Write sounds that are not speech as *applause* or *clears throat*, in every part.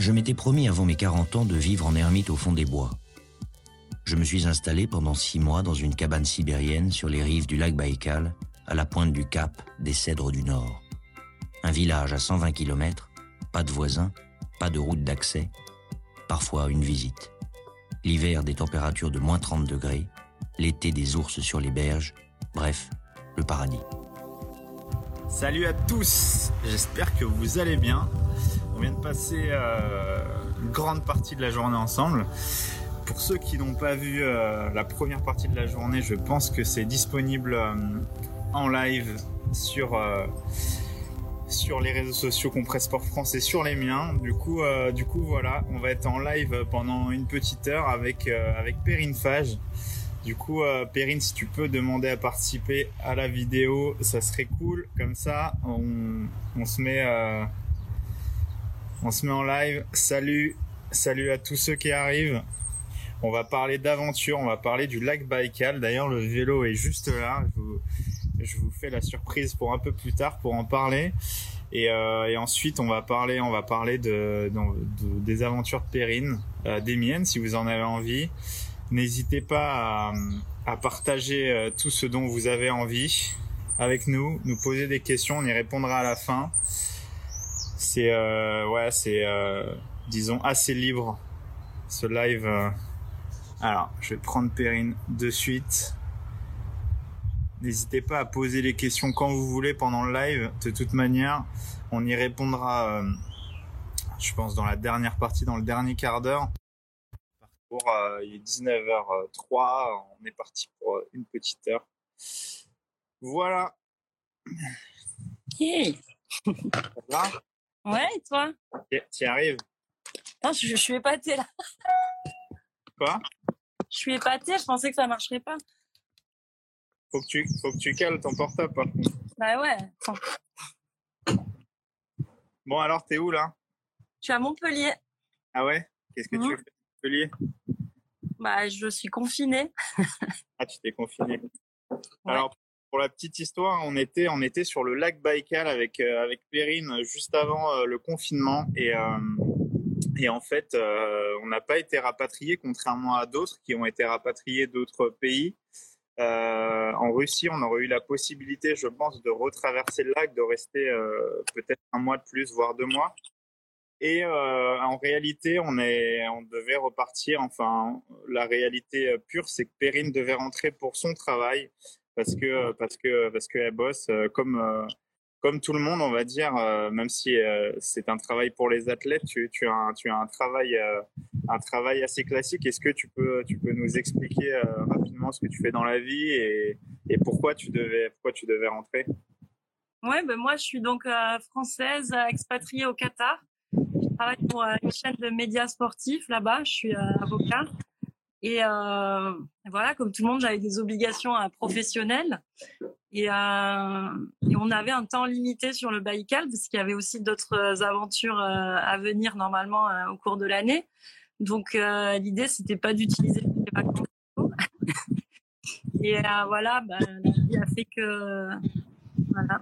Je m'étais promis avant mes 40 ans de vivre en ermite au fond des bois. Je me suis installé pendant six mois dans une cabane sibérienne sur les rives du lac Baïkal, à la pointe du cap des Cèdres du Nord. Un village à 120 km, pas de voisins, pas de route d'accès, parfois une visite. L'hiver des températures de moins 30 degrés, l'été des ours sur les berges, bref, le paradis. Salut à tous, j'espère que vous allez bien. On vient de passer euh, une grande partie de la journée ensemble. Pour ceux qui n'ont pas vu euh, la première partie de la journée, je pense que c'est disponible euh, en live sur, sur les réseaux sociaux Compresse Sport France et sur les miens. Du coup, du coup, voilà, on va être en live pendant une petite heure avec, avec Perrine Fage. Du coup, Perrine, si tu peux demander à participer à la vidéo, ça serait cool. Comme ça, on, on se met on se met en live. Salut, salut à tous ceux qui arrivent. On va parler d'aventure, on va parler du lac Baïkal. D'ailleurs, le vélo est juste là. Je vous, fais la surprise pour un peu plus tard pour en parler. Et, euh, ensuite, on va parler, on va parler de, des aventures de Perrine, euh, des miennes, si vous en avez envie. N'hésitez pas à, partager euh, tout ce dont vous avez envie avec nous, nous poser des questions, on y répondra à la fin c'est euh, ouais, c'est euh, disons assez libre ce live. Euh. Alors, je vais prendre Perrine de suite. N'hésitez pas à poser les questions quand vous voulez pendant le live. De toute manière, on y répondra, je pense, dans la dernière partie, dans le dernier quart d'heure. il est 19h03. On est parti pour une petite heure. Voilà. Yeah. Ouais, et toi? Tu y arrives? Non, je, suis épatée là. Quoi? Je suis épatée, je pensais que ça marcherait pas. Faut que tu, faut que tu cales ton portable par contre. Bah ouais. Bon, alors, t'es où là? Je suis à Montpellier. Ah ouais? Qu'est-ce que tu mmh. fais à Montpellier? Bah, je suis confinée. ah, tu t'es confinée. Alors, pour la petite histoire, on était, on était sur le lac Baïkal avec, euh, avec Perrine juste avant euh, le confinement. Et, euh, et en fait, on n'a pas été rapatriés, contrairement à d'autres qui ont été rapatriés d'autres pays. en Russie, on aurait eu la possibilité, je pense, de retraverser le lac, de rester peut-être un mois de plus, voire deux mois. Et en réalité, on, est, on devait repartir. Enfin, la réalité pure, c'est que Perrine devait rentrer pour son travail parce que parce que parce qu'elle bosse euh, comme euh, comme tout le monde, on va dire, euh, même si c'est un travail pour les athlètes, tu, tu, as, un, tu as un travail, un travail assez classique. Est-ce que tu peux, tu peux nous expliquer rapidement ce que tu fais dans la vie et, pourquoi, tu devais, pourquoi tu devais rentrer? Ouais, ben moi, je suis donc française, expatriée au Qatar. Je travaille pour une chaîne de médias sportifs là-bas. Je suis avocat. Et euh, voilà, comme tout le monde, j'avais des obligations euh, professionnelles. Et, euh, et, on avait un temps limité sur le Baïkal parce qu'il y avait aussi d'autres aventures euh, à venir normalement au cours de l'année. Donc l'idée, c'était pas d'utiliser les vacances. et voilà, bah, la vie a fait que voilà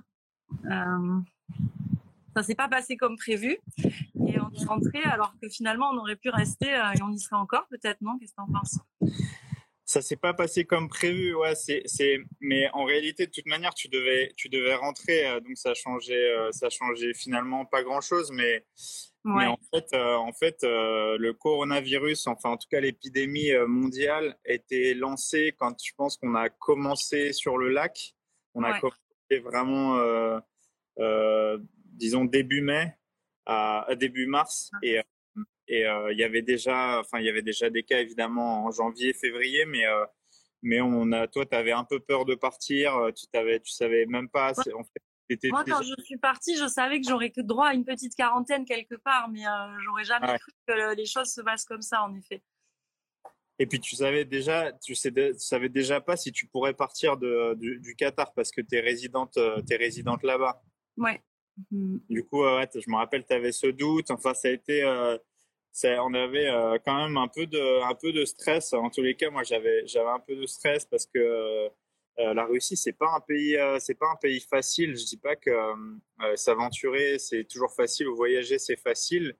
ça s'est pas passé comme prévu et on est rentré alors que finalement on aurait pu rester euh, et on y serait encore peut-être non? Qu'est-ce que tu en penses? Ça s'est pas passé comme prévu ouais c'est c'est mais en réalité de toute manière tu devais tu devais rentrer euh, donc ça changeait euh, ça changeait finalement pas grand chose mais mais en fait, en fait le coronavirus, enfin en tout cas l'épidémie mondiale, était lancée quand je pense qu'on a commencé sur le lac. On a commencé vraiment disons début mai à, début mars ah. et euh, et euh, il y avait déjà enfin il y avait déjà des cas évidemment en janvier février mais euh, mais on a toi tu avais un peu peur de partir tu t'avais tu savais même pas en fait, moi quand je suis partie je savais que j'aurais que droit à une petite quarantaine quelque part mais j'aurais jamais cru que les choses se passent comme ça en effet et puis tu savais déjà, tu, sais, tu savais déjà pas si tu pourrais partir de, du, du Qatar parce que tu es résidente, es résidente là-bas. Ouais. Mm. Du coup, je me rappelle, tu avais ce doute. Enfin, ça a été, euh, on avait euh, quand même un peu de, stress. En tous les cas, moi, j'avais, un peu de stress parce que euh, la Russie, c'est pas pas un pays facile. Je dis pas que s'aventurer, c'est toujours facile ou voyager, c'est facile.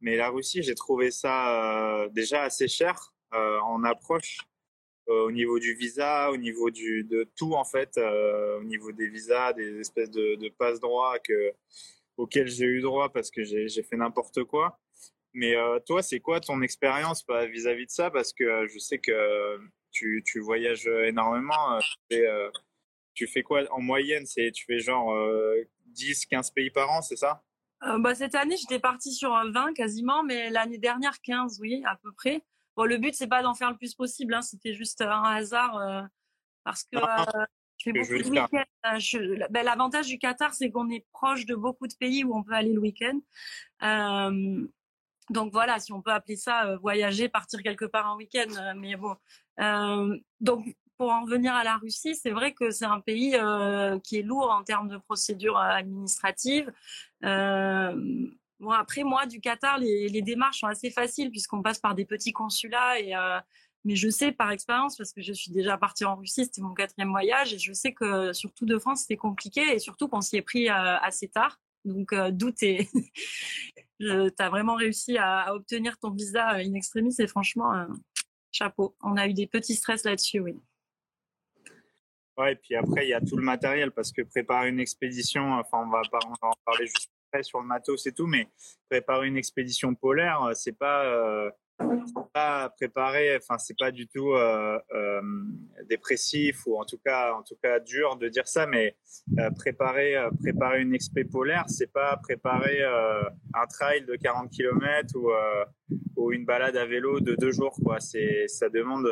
Mais la Russie, j'ai trouvé ça déjà assez cher en approche au niveau du visa, au niveau du, de tout en fait, au niveau des visas, des espèces de, de passe droit que, auxquels j'ai eu droit parce que j'ai fait n'importe quoi. Mais toi, c'est quoi ton expérience bah, vis-à-vis de ça? Parce que je sais que tu, tu voyages énormément. tu fais quoi en moyenne? Tu fais genre 10, 15 pays par an, c'est ça? Euh, bah, Cette année, j'étais partie sur 20 quasiment, mais l'année dernière, 15, oui, à peu près. Bon, le but, c'est pas d'en faire le plus possible, hein, c'était juste un hasard euh, parce que euh, je fais beaucoup de week-ends. Ben, L'avantage du Qatar, c'est qu'on est proche de beaucoup de pays où on peut aller le week-end. donc voilà, si on peut appeler ça voyager, partir quelque part en week-end. mais bon, donc pour en venir à la Russie, c'est vrai que c'est un pays euh, qui est lourd en termes de procédures administratives. Euh, bon, après, moi, du Qatar, les, démarches sont assez faciles puisqu'on passe par des petits consulats. Et, euh, mais je sais par expérience, parce que je suis déjà partie en Russie, c'était mon quatrième voyage, et je sais que surtout de France, c'était compliqué, et surtout qu'on s'y est pris assez tard. Donc, d'où tu as vraiment réussi à, obtenir ton visa in extremis, et franchement, chapeau. On a eu des petits stress là-dessus, oui. Ouais, et puis après, il y a tout le matériel parce que préparer une expédition, enfin, on va, en parler juste sur le matos et tout, mais préparer une expédition polaire, euh, c'est pas, euh, pas préparer, enfin, c'est pas du tout euh, euh, dépressif ou en tout cas, en tout cas dur de dire ça, mais préparer, préparer une expé polaire, c'est pas préparer un trail de 40 km ou, ou une balade à vélo de deux jours, quoi. C'est, ça demande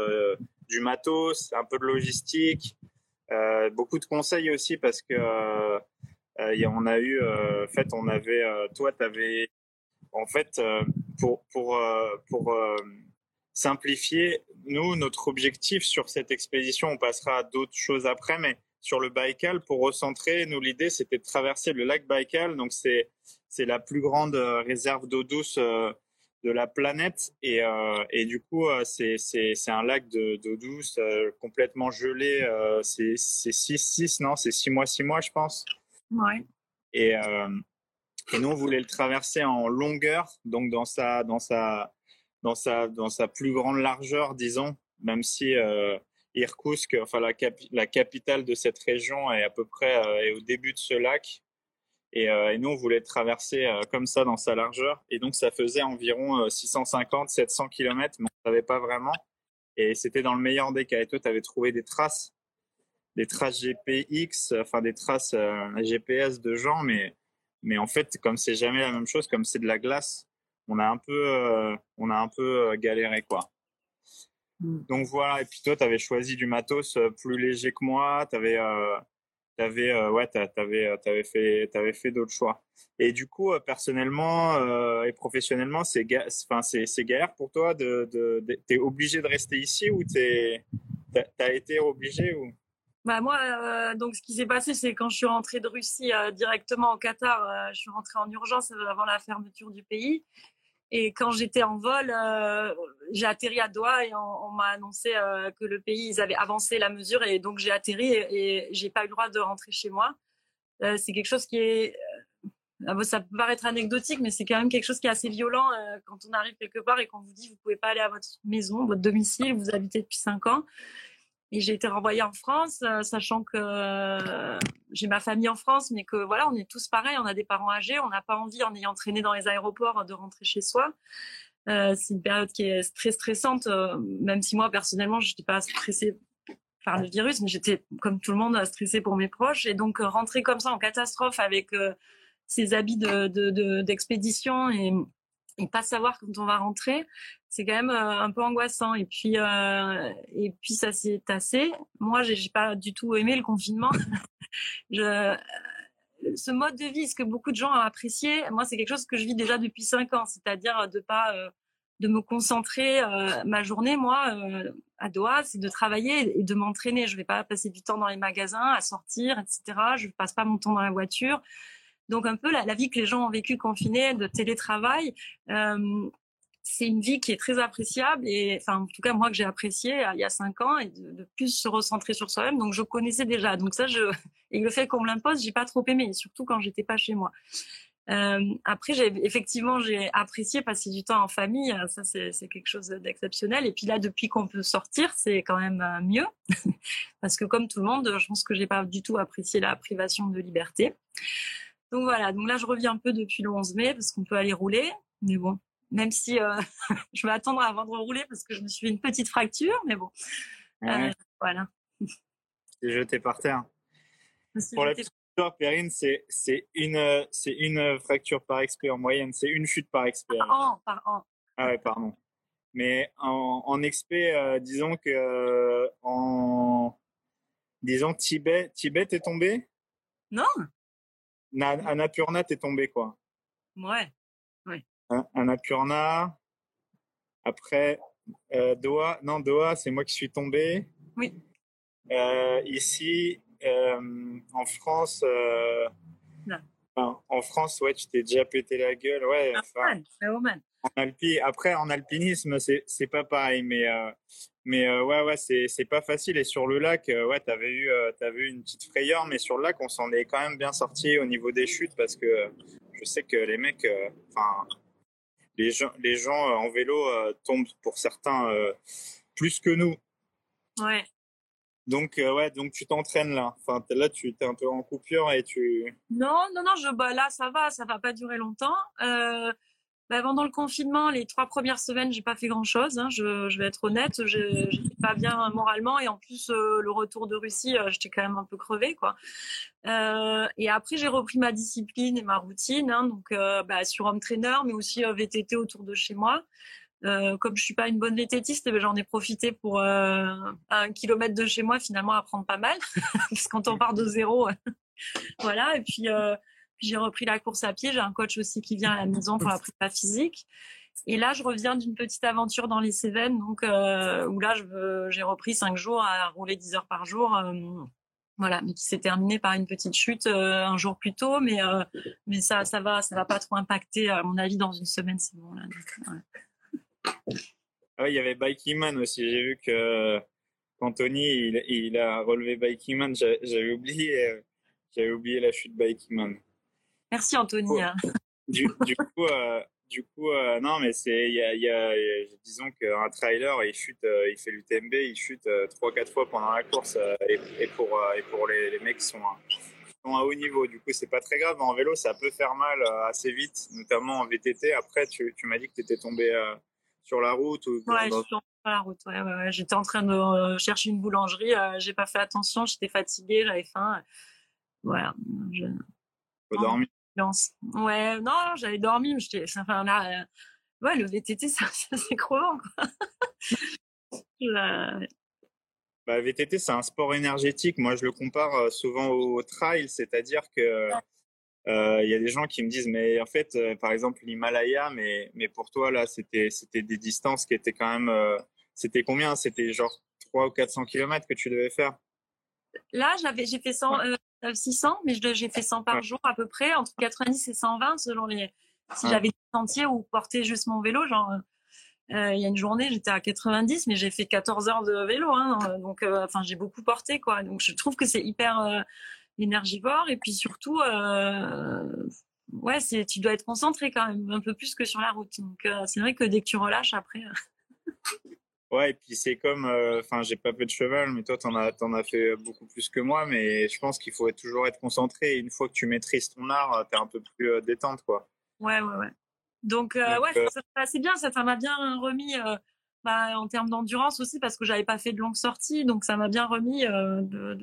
du matos, un peu de logistique. Beaucoup de conseils aussi parce que euh, euh, on a eu, en fait, on avait, toi, tu avais, en fait, pour simplifier, nous, notre objectif sur cette expédition, on passera à d'autres choses après, mais sur le Baïkal, pour recentrer, nous, l'idée, c'était de traverser le lac Baïkal. Donc, c'est, la plus grande réserve d'eau douce de la planète. Et, euh, du coup, euh, c'est, un lac d'eau douce euh, complètement gelé. c'est 6-6, non C'est 6 mois, 6 mois, je pense. Ouais. Et, et nous, on voulait le traverser en longueur, donc dans sa, dans sa, dans sa, dans sa plus grande largeur, disons, même si Irkoutsk, enfin la, la capitale de cette région, est à peu près est au début de ce lac. Euh, et, nous, on voulait traverser euh, comme ça dans sa largeur. Et donc, ça faisait environ 650, 700 km, mais on ne savait pas vraiment. Et c'était dans le meilleur des cas. Et toi, tu avais trouvé des traces, des traces GPX, enfin des traces euh, GPS de gens, mais, mais en fait, comme c'est jamais la même chose, comme c'est de la glace, on a un peu, on a un peu galéré, quoi. Hmm. Donc voilà, et puis toi, tu avais choisi du matos plus léger que moi, tu avais, t'avais euh, ouais t'avais euh, t'avais fait t'avais fait d'autres choix et du coup euh, personnellement euh, et professionnellement c'est enfin c'est c'est galère pour toi de, de, de t'es obligé de rester ici ou t'es t'as été obligé ou? Bah moi, euh, donc ce qui s'est passé, c'est quand je suis rentrée de Russie euh, directement au Qatar, je suis rentrée en urgence avant la fermeture du pays. Et quand j'étais en vol, euh, j'ai atterri à Doha et on, m'a annoncé euh, que le pays, ils avaient avancé la mesure et donc j'ai atterri et, j'ai pas eu le droit de rentrer chez moi. Euh, c'est quelque chose qui est, euh, ça peut paraître anecdotique, mais c'est quand même quelque chose qui est assez violent euh, quand on arrive quelque part et qu'on vous dit vous pouvez pas aller à votre maison, votre domicile, vous habitez depuis cinq ans. Et j'ai été renvoyée en France, euh, sachant que euh, j'ai ma famille en France, mais que voilà, on est tous pareils, on a des parents âgés, on n'a pas envie, en ayant traîné dans les aéroports, de rentrer chez soi. Euh, c'est une période qui est très stressante, même si moi personnellement, je n'étais pas stressée par le virus, mais j'étais comme tout le monde stressée pour mes proches. Et donc rentrer comme ça en catastrophe avec ces habits d'expédition de, de, et et pas savoir quand on va rentrer, c'est quand même euh, un peu angoissant. Et puis, euh, et puis ça s'est tassé. Moi, j'ai pas du tout aimé le confinement. *laughs* je, ce mode de vie, ce que beaucoup de gens ont apprécié, moi, c'est quelque chose que je vis déjà depuis cinq ans, c'est-à-dire de pas euh, de me concentrer ma journée, moi, à Doha, c'est de travailler et de m'entraîner. Je vais pas passer du temps dans les magasins, à sortir, etc. Je passe pas mon temps dans la voiture. Donc un peu la, vie que les gens ont vécu confinés de télétravail, euh, c'est une vie qui est très appréciable et enfin en tout cas moi que j'ai apprécié euh, il y a cinq ans et de, plus se recentrer sur soi-même. Donc je connaissais déjà. Donc ça je et le fait qu'on me l'impose, j'ai pas trop aimé, surtout quand j'étais pas chez moi. Euh, après, j'ai effectivement j'ai apprécié passer du temps en famille. Ça, c'est quelque chose d'exceptionnel. Et puis là, depuis qu'on peut sortir, c'est quand même euh, mieux *laughs* parce que comme tout le monde, je pense que j'ai pas du tout apprécié la privation de liberté. Donc voilà. Donc là, je reviens un peu depuis le 11 mai parce qu'on peut aller rouler. Mais bon, même si euh, *laughs* je vais attendre avant de rouler parce que je me suis fait une petite fracture. Mais bon, euh, voilà. T'es jeté par terre. Pour la petite histoire, Perrine, c'est une, une fracture par expert en moyenne. C'est une chute par expert. Par an, par an. Ah ouais, pardon. Mais en, en expé, euh, disons que euh, en disons Tibet, Tibet est tombé? Non. Annapurna t'es tombé quoi Ouais. Ouais. Annapurna. Après euh, Doha, non Doha, c'est moi qui suis tombé. Oui. Euh, ici, euh, en France, en France, ouais, tu t'es déjà pété la gueule, ouais. Enfin, en alpi, après, en alpinisme, c'est pas pareil, mais mais ouais, ouais, c'est pas facile. Et sur le lac, ouais, t'avais eu t'avais eu une petite frayeur, mais sur le lac, on s'en est quand même bien sorti au niveau des chutes parce que je sais que les mecs, enfin, les gens les gens en vélo tombent pour certains plus que nous. Ouais. Donc euh, ouais, donc tu t'entraînes là. Enfin là tu es un peu en coupure et tu. Non non non, je bah là ça va, ça va pas durer longtemps. Bah, pendant le confinement, les trois premières semaines, j'ai pas fait grand chose. Hein, je, je, vais être honnête, j'étais pas bien moralement et en plus euh, le retour de Russie, euh, j'étais quand même un peu crevée quoi. Euh, et après j'ai repris ma discipline et ma routine, hein, donc bah, sur home trainer, mais aussi VTT autour de chez moi. Comme je suis pas une bonne vététiste, eh ben, j'en ai profité pour un kilomètre de chez moi finalement apprendre pas mal, *laughs* parce quand on part de zéro, *laughs* voilà. Et puis, j'ai repris la course à pied. J'ai un coach aussi qui vient à la maison pour la prépa physique. Et là, je reviens d'une petite aventure dans les Cévennes, donc euh, où là, j'ai repris cinq jours à rouler 10 heures par jour. Euh, voilà, mais qui s'est terminée par une petite chute euh, un jour plus tôt, mais mais ça ça va ça va pas trop impacter à mon avis dans une semaine c'est bon là. Ah il y avait Man aussi. J'ai vu que Anthony, il, il a relevé Man. J'avais oublié, j'avais oublié la chute Man. Merci Anthony. Hein. *laughs* Du, du, coup, euh, du coup, euh, non, mais c'est, il y a, y a, disons qu'un trailer, il chute, il fait l'UTMB, il chute trois, quatre fois pendant la course, et, et, pour, et pour les, les mecs qui sont, sont à haut niveau. Du coup, c'est pas très grave. En vélo, ça peut faire mal assez vite, notamment en VTT. Après, tu, tu m'as dit que tu étais tombé sur la route ou Ouais, sur la route. Ouais, ouais, J'étais en train de euh, chercher une boulangerie. Euh, j'ai pas fait attention. J'étais fatiguée. J'avais faim. Voilà. Je... dormi. Ouais, non, j'avais dormi. Mais j'étais. Enfin là, euh, ouais, le VTT, *laughs* c'est crevant. Quoi. *laughs* Bah, VTT, c'est un sport énergétique. Moi, je le compare souvent au trail, c'est-à-dire que euh, il y a des gens qui me disent, mais en fait, euh, par exemple, l'Himalaya, mais, mais pour toi, là, c'était, c'était des distances qui étaient quand même. Euh, c'était combien? C'était genre 300 ou 400 km que tu devais faire? Là, j'avais, j'ai fait 100, 600, mais j'ai fait 100 par jour à peu près, entre 90 et 120 selon les. Si j'avais des sentiers ou porté juste mon vélo, genre. il y a une journée, j'étais à 90, mais j'ai fait 14 heures de vélo, hein, donc enfin j'ai beaucoup porté quoi. Donc je trouve que c'est hyper énergivore et puis surtout euh, ouais c'est tu dois être concentré quand même un peu plus que sur la route donc euh, c'est vrai que dès que tu relâches après euh. *laughs* ouais et puis c'est comme enfin j'ai pas fait de cheval mais toi t'en as t'en as fait beaucoup plus que moi mais je pense qu'il faut toujours être concentré et une fois que tu maîtrises ton art t'es un peu plus détente quoi ouais ouais ouais donc, ouais ça, c'est bien ça m'a bien remis bah, en termes d'endurance aussi parce que j'avais pas fait de longues sorties donc ça m'a bien remis de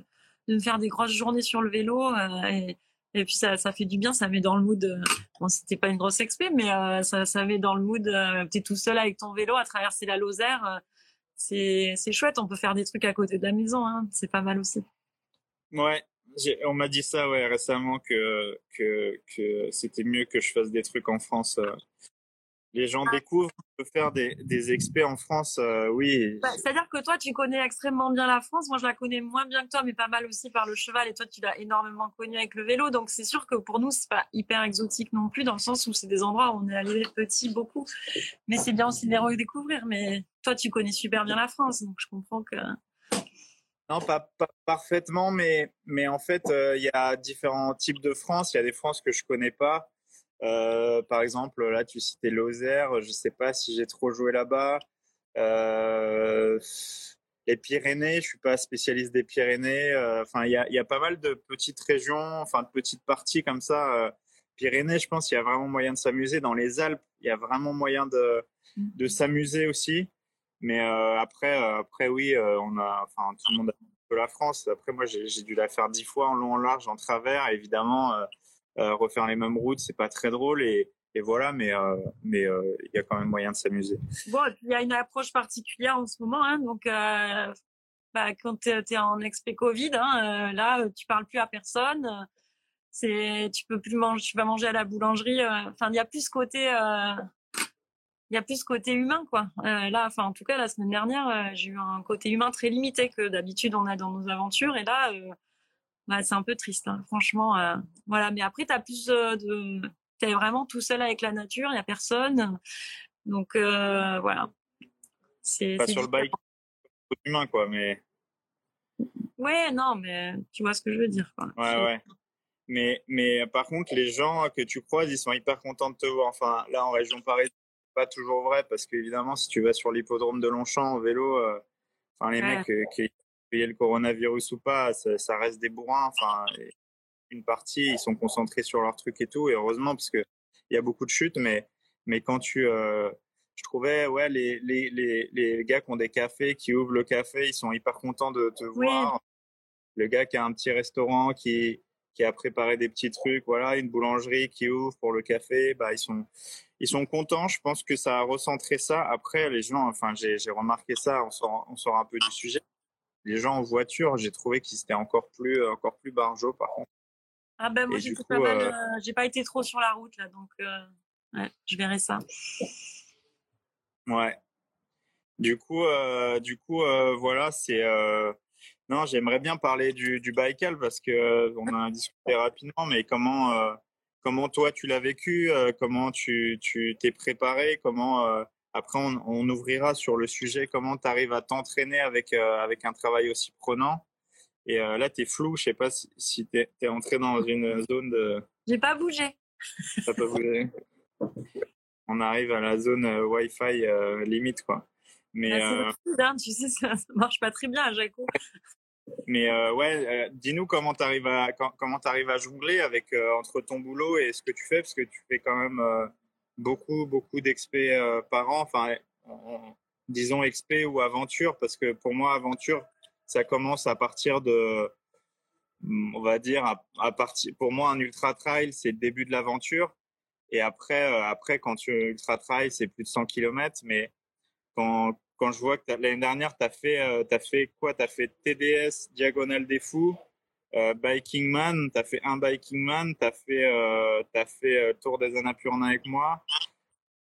de me faire des grosses journées sur le vélo. Euh, et, et, puis ça, ça fait du bien, ça met dans le mood. Euh, bon, c'était pas une grosse expé, mais euh, ça, ça met dans le mood. Euh, T'es tout seul avec ton vélo à traverser la Lozère. C'est chouette. On peut faire des trucs à côté de la maison. Hein, c'est pas mal aussi. Ouais, on m'a dit ça ouais récemment que que que c'était mieux que je fasse des trucs en France les gens découvrent, on peut faire des, des experts en France, euh, oui. Bah, c'est-à-dire que toi, tu connais extrêmement bien la France. Moi, je la connais moins bien que toi, mais pas mal aussi par le cheval. Et toi, tu l'as énormément connu avec le vélo. Donc, c'est sûr que pour nous, c'est pas hyper exotique non plus, dans le sens où c'est des endroits où on est allé petit beaucoup. Mais c'est bien aussi de les redécouvrir. Mais toi, tu connais super bien la France, donc je comprends que. Non, pas, pas parfaitement, mais, mais en fait, euh, il y a différents types de France. Il y a des France que je connais pas. Par exemple, là, tu citais Lozère. Je sais pas si j'ai trop joué là-bas. les Pyrénées, je suis pas spécialiste des Pyrénées. Enfin, il y a, y a, pas mal de petites régions, enfin de petites parties comme ça. Pyrénées, je pense qu'il y a vraiment moyen de s'amuser. Dans les Alpes, il y a vraiment moyen de, de mmh. s'amuser aussi. Mais après, après oui, on a, enfin tout le monde a de la France. Après, moi, j'ai dû la faire dix fois en long, en large, en travers. Évidemment, euh, euh, refaire les mêmes routes, c'est pas très drôle. Et, voilà, mais euh, mais il y a quand même moyen de s'amuser. Bon, il y a une approche particulière en ce moment. Hein, donc, bah, quand tu es, en expé Covid, hein, là, tu parles plus à personne. C'est, tu peux plus manger, tu vas manger à la boulangerie. Enfin, il y a plus ce côté il y a plus côté humain quoi. Euh, là, enfin en tout cas la semaine dernière, euh, j'ai eu un côté humain très limité que d'habitude on a dans nos aventures et là, euh, bah, c'est un peu triste. Hein. Franchement, euh, voilà. Mais après, t'as plus de, t'es vraiment tout seul avec la nature, il y a personne, donc voilà. C'est pas sur le bike, humain quoi, mais. Ouais, non, mais tu vois ce que je veux dire quoi. Ouais, ouais. Mais, mais par contre, les gens que tu croises, ils sont hyper contents de te voir. Enfin, là, en région parisienne, pas toujours vrai parce qu'évidemment, si tu vas sur l'hippodrome de Longchamp en vélo, euh, enfin les mecs qui aient le coronavirus ou pas, ça, reste des bourrins. Enfin, une partie, ils sont concentrés sur leur truc et tout, et heureusement parce que il y a beaucoup de chutes, mais mais quand tu euh, je trouvais ouais les, les, les, les, gars qui ont des cafés qui ouvrent le café ils sont hyper contents de te voir le gars qui a un petit restaurant qui qui a préparé des petits trucs voilà une boulangerie qui ouvre pour le café bah ils sont ils sont contents. Je pense que ça a recentré ça. Après, les gens, enfin, j'ai remarqué ça. On sort, on sort un peu du sujet. Les gens en voiture, j'ai trouvé qu'ils étaient encore plus, encore plus barjots, par contre. Ah ben moi j'ai pas mal, euh, euh, j'ai pas été trop sur la route là, donc euh, ouais, je verrai ça. Ouais. Du coup, du coup, voilà, c'est. Non, j'aimerais bien parler du, du Baïkal parce que on a discuté rapidement, mais comment comment toi tu l'as vécu, euh, comment tu t'es préparé, comment euh, après on, ouvrira sur le sujet comment tu arrives à t'entraîner avec euh, avec un travail aussi prenant. Et là tu es flou, je sais pas si, si tu es, entré dans une zone de J'ai pas bougé. T'as pas bougé. on arrive à la zone Wi-Fi limite quoi. Mais bah, tu sais ça, ça, marche pas très bien à Jaco. Mais euh, ouais, euh, dis-nous comment tu arrives à comment arrives à jongler avec euh, entre ton boulot et ce que tu fais parce que tu fais quand même beaucoup beaucoup d'expé par an. Enfin, disons expé ou aventure parce que pour moi aventure ça commence à partir de on va dire à, partir pour moi un ultra trail c'est le début de l'aventure et après après quand tu ultra trail c'est plus de 100 km mais quand quand je vois que l'année dernière, tu fait, euh, as fait quoi? Tu as fait TDS, Diagonale des Fous, euh, Biking Man, tu as fait un Biking Man, tu as fait, euh, as fait euh, Tour des Annapurna avec moi,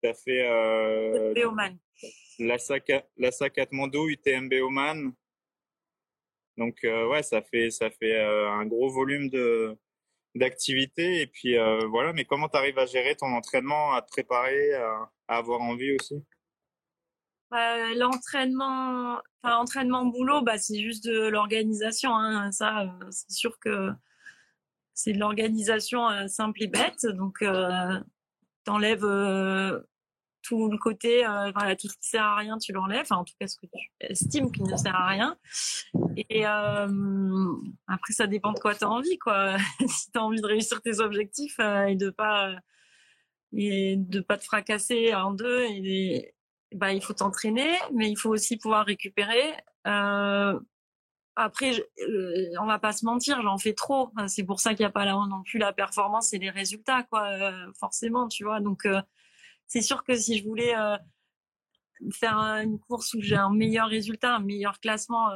tu as fait euh, la SAC, la SAC Katmandou, UTMB Oman. Donc, ouais, ça fait, ça fait un gros volume de d'activité. Et puis voilà. Mais comment tu arrives à gérer ton entraînement à te préparer à avoir envie aussi? Euh, l'entraînement, enfin entraînement boulot, bah c'est juste de l'organisation. Hein. Ça, euh, c'est sûr que c'est de l'organisation euh, simple et bête. Donc, t'enlèves tout le côté, voilà, tout ce qui sert à rien, tu l'enlèves. Enfin, en tout cas, ce que tu estimes qui ne sert à rien. Et après, ça dépend de quoi tu as envie, quoi. *laughs* si tu as envie de réussir tes objectifs et de pas et de pas te fracasser en deux et, bah, il faut t'entraîner, mais il faut aussi pouvoir récupérer. Euh, après, je, euh, on va pas se mentir, j'en fais trop. C'est pour ça qu'il n'y a pas là non plus la performance et les résultats, quoi. Euh, forcément, tu vois. Donc, euh, c'est sûr que si je voulais faire une course où j'ai un meilleur résultat, un meilleur classement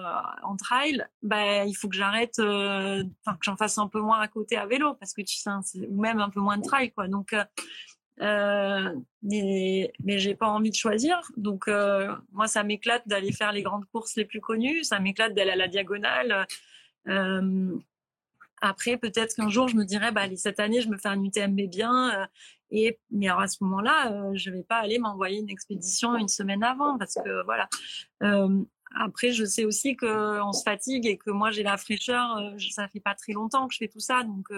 en trail, bah, il faut que j'arrête, enfin que j'en fasse un peu moins à côté à vélo, parce que tu sais, ou même un peu moins de trail, quoi. Donc euh, mais mais j'ai pas envie de choisir. Donc euh, moi, ça m'éclate d'aller faire les grandes courses les plus connues. Ça m'éclate d'aller à la diagonale. Euh, après, peut-être qu'un jour, je me dirais, bah, cette année, je me fais un UTMB bien. Et mais alors à ce moment-là, je vais pas aller m'envoyer une expédition une semaine avant parce que voilà. après, je sais aussi que on se fatigue et que moi j'ai la fraîcheur. ça fait pas très longtemps que je fais tout ça, donc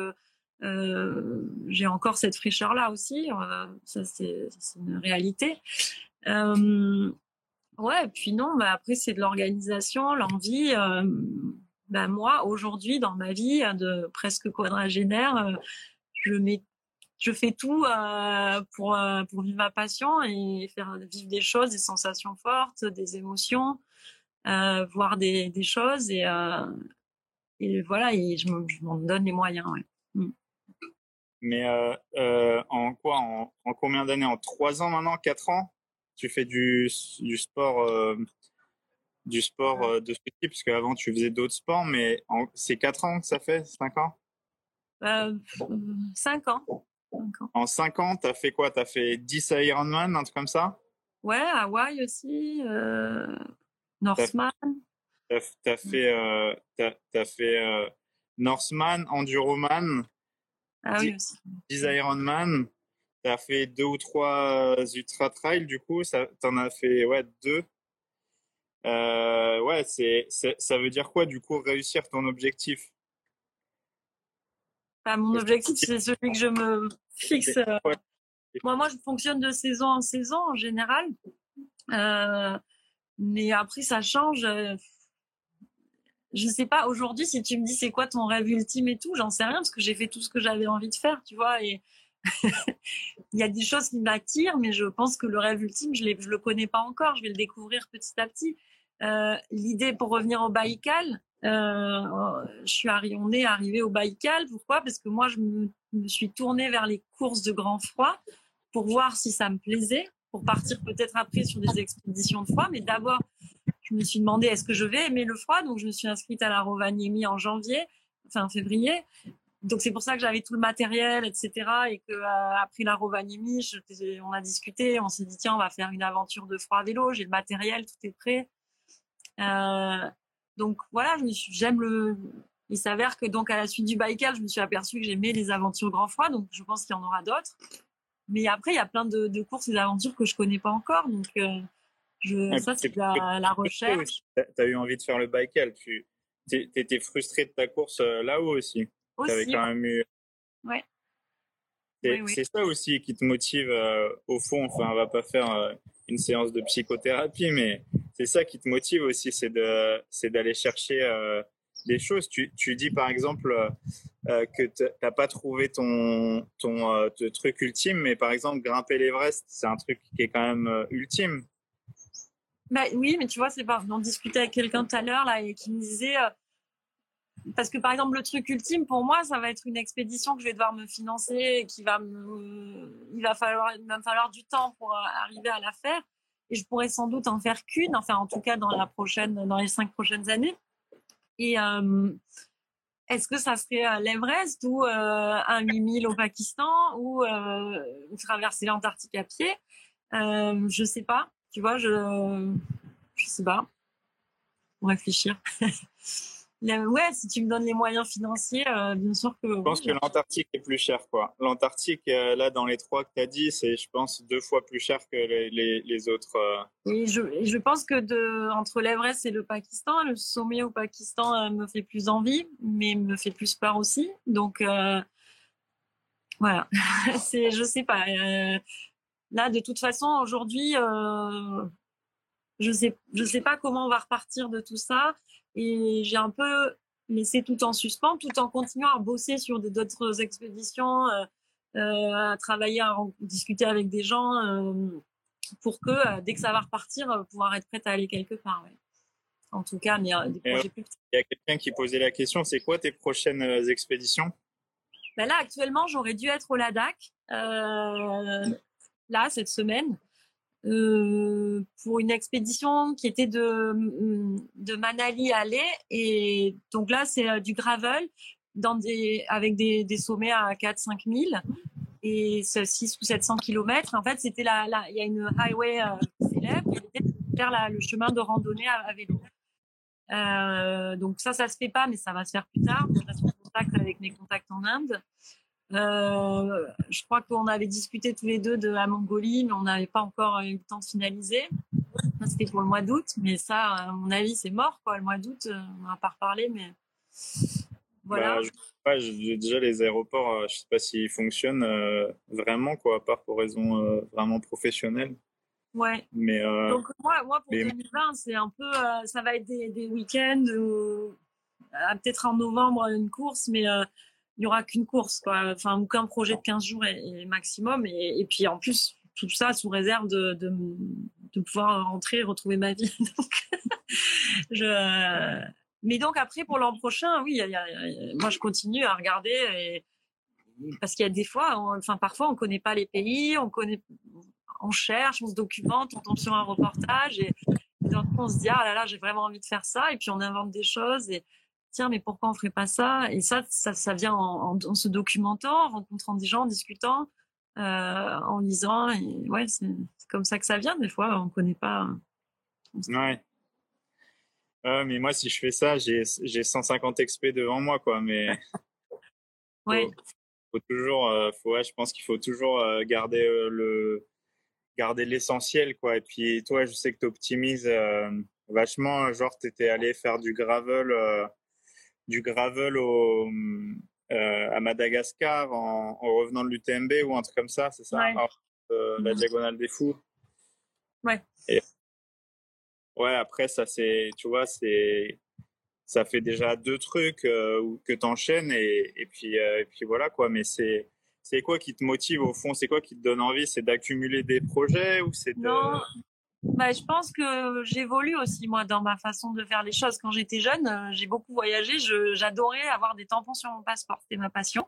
j'ai encore cette fraîcheur là aussi. ça c'est une réalité. ouais, et puis non, bah, après c'est de l'organisation, l'envie. Bah, moi aujourd'hui dans ma vie de presque quadragénaire, je fais tout euh, pour, euh, pour vivre ma passion et faire vivre des choses, des sensations fortes, des émotions, euh, voir des, choses et, euh, voilà, je m'en donne les moyens. Ouais. Mais euh, en quoi en, en combien d'années? En trois ans maintenant? Quatre ans? Tu fais du, du sport du sport de ce type? Parce qu'avant, tu faisais d'autres sports, mais c'est quatre ans que ça fait? Cinq ans? Euh, Cinq ans. En 5 ans, tu as fait quoi? Tu as fait 10 Ironman, un truc comme ça? Ouais, Hawaï aussi, euh, Northman. Tu as, fait, euh, as, fait euh, Northman, Enduroman, ah, 10, oui aussi. 10 Ironman. Tu as fait deux ou trois Ultra Trail, du coup, tu en as fait ouais, deux. Euh, ouais, c'est, ça veut dire quoi, du coup, réussir ton objectif? Mon objectif, c'est celui que je me fixe. Euh, moi, moi, je fonctionne de saison en saison en général. Euh, mais après, ça change. Je sais pas, aujourd'hui, si tu me dis c'est quoi ton rêve ultime et tout, j'en sais rien parce que j'ai fait tout ce que j'avais envie de faire, tu vois. Et *laughs* il y a des choses qui m'attirent, mais je pense que le rêve ultime, je ne le connais pas encore. Je vais le découvrir petit à petit. Euh, L'idée pour revenir au Baïkal, euh, je suis arrivée, arrivée au Baïkal. Pourquoi? Parce que moi, je me, suis tournée vers les courses de grand froid pour voir si ça me plaisait, pour partir peut-être après sur des expéditions de froid. Mais d'abord, je me suis demandé est-ce que je vais aimer le froid? Donc, je me suis inscrite à la Rovaniemi en janvier, enfin février. Donc, c'est pour ça que j'avais tout le matériel, etc. Et que euh, après la Rovaniemi, on a discuté, on s'est dit tiens, on va faire une aventure de froid à vélo. J'ai le matériel, tout est prêt. Euh, donc voilà, j'aime le. Il s'avère que donc à la suite du Baïkal, je me suis aperçue que j'aimais les aventures grand froid, donc je pense qu'il y en aura d'autres. Mais après, il y a plein de, courses et d'aventures que je connais pas encore, donc euh, je, ça c'est la, la, recherche. Tu as eu envie de faire le Baïkal, tu étais frustré de ta course euh, là-haut aussi. Aussi. Avais quand même eu... Ouais. C'est ça aussi qui te motive euh, au fond. Enfin, on va pas faire une séance de psychothérapie, mais c'est ça qui te motive aussi, c'est de, c'est d'aller chercher euh, des choses. Tu, tu, dis par exemple euh, que tu n'as pas trouvé ton, ton, euh, truc ultime, mais par exemple grimper l'Everest, c'est un truc qui est quand même ultime. Bah, oui, mais tu vois, c'est pas. On discutait avec quelqu'un tout à l'heure là et qui me disait parce que par exemple le truc ultime pour moi ça va être une expédition que je vais devoir me financer et qui va me il va falloir il falloir du temps pour arriver à la faire et je pourrais sans doute en faire qu'une, enfin en tout cas dans la prochaine, dans les cinq prochaines années. Et euh, est-ce que ça serait euh, l'Everest ou euh, un 8000 au Pakistan ou traverser l'Antarctique à pied? Je sais pas. Tu vois, je je sais pas. Pour réfléchir. *laughs* ouais, si tu me donnes les moyens financiers, euh, bien sûr que. Je pense que l'Antarctique est plus cher, quoi. L'Antarctique, euh, là, dans les trois que tu as dit, c'est, je pense, deux fois plus cher que les, les, autres. Euh. Et je, je, pense que de, entre l'Everest et le Pakistan, le sommet au Pakistan me fait plus envie, mais me fait plus peur aussi. Donc, voilà. *laughs* c'est, je sais pas. Là, de toute façon, aujourd'hui, je sais, je sais pas comment on va repartir de tout ça. Et j'ai un peu laissé tout en suspens, tout en continuant à bosser sur d'autres expéditions, euh, euh, à travailler, à discuter avec des gens, euh, pour que dès que ça va repartir, pouvoir être prête à aller quelque part. Ouais. En tout cas, mais des projets plus petits. Il y a quelqu'un qui posait la question, c'est quoi tes prochaines expéditions? Ben Là, actuellement, j'aurais dû être au Ladakh, là, cette semaine. Euh, pour une expédition qui était de, de Manali à Leh. Et donc là, c'est euh, du gravel dans des, avec des, des sommets à 4-5 000 et 6 ou 700 km. En fait, c'était là, il y a une highway euh, célèbre qui était faire le chemin de randonnée à, vélo. Euh, donc ça, ça se fait pas, mais ça va se faire plus tard. Je reste en contact avec mes contacts en Inde. Euh, je crois qu'on avait discuté tous les deux de la Mongolie, mais on n'avait pas encore eu le temps de finaliser. C'était pour le mois d'août, mais ça, à mon avis, c'est mort. Quoi. Le mois d'août, euh, on n'a pas reparlé, mais voilà. Bah, déjà les aéroports, je sais pas s'ils fonctionnent vraiment, quoi, à part pour raisons vraiment professionnelles. Ouais. Mais Donc moi, moi pour 2020, c'est un peu, ça va être des, des week-ends peut-être en novembre une course, mais il n'y aura qu'une course, quoi. Enfin, aucun projet de 15 jours est, maximum. Et, puis, en plus, tout ça sous réserve de, pouvoir rentrer et retrouver ma vie. *laughs* Mais donc, après, pour l'an prochain, oui, moi, je continue à regarder. Et... Parce qu'il y a des fois, enfin, parfois, on ne connaît pas les pays, on cherche, on se documente, on tombe sur un reportage et, on se dit, ah là là, j'ai vraiment envie de faire ça. Et puis, on invente des choses. Et, tiens, mais pourquoi on ferait pas ça? Et ça, ça, vient en, se documentant, en rencontrant des gens, en discutant, euh, en lisant. Et ouais, c'est comme ça que ça vient. Des fois, on connaît pas. Ouais. mais moi, si je fais ça, j'ai 150 XP devant moi, quoi. Mais *laughs* ouais. faut, toujours, euh, faut, je pense qu'il faut toujours euh, garder le garder l'essentiel, quoi. Et puis toi, je sais que tu optimises vachement. Genre, tu étais allé faire du gravel du gravel au, euh, à Madagascar en, revenant de l'UTMB ou un truc comme ça, c'est ça? Ouais. Euh, la mhm. diagonale des fous. Ouais. ouais, après, ça, c'est, tu vois, c'est, ça fait déjà deux trucs euh, que tu enchaînes et, et, puis, et puis voilà, quoi. Mais c'est, c'est quoi qui te motive au fond? C'est quoi qui te donne envie? C'est d'accumuler des projets ou c'est de... Non, bah, je pense que j'évolue aussi moi dans ma façon de faire les choses. Quand j'étais jeune, euh, j'ai beaucoup voyagé. J'adorais avoir des tampons sur mon passeport, c'était ma passion.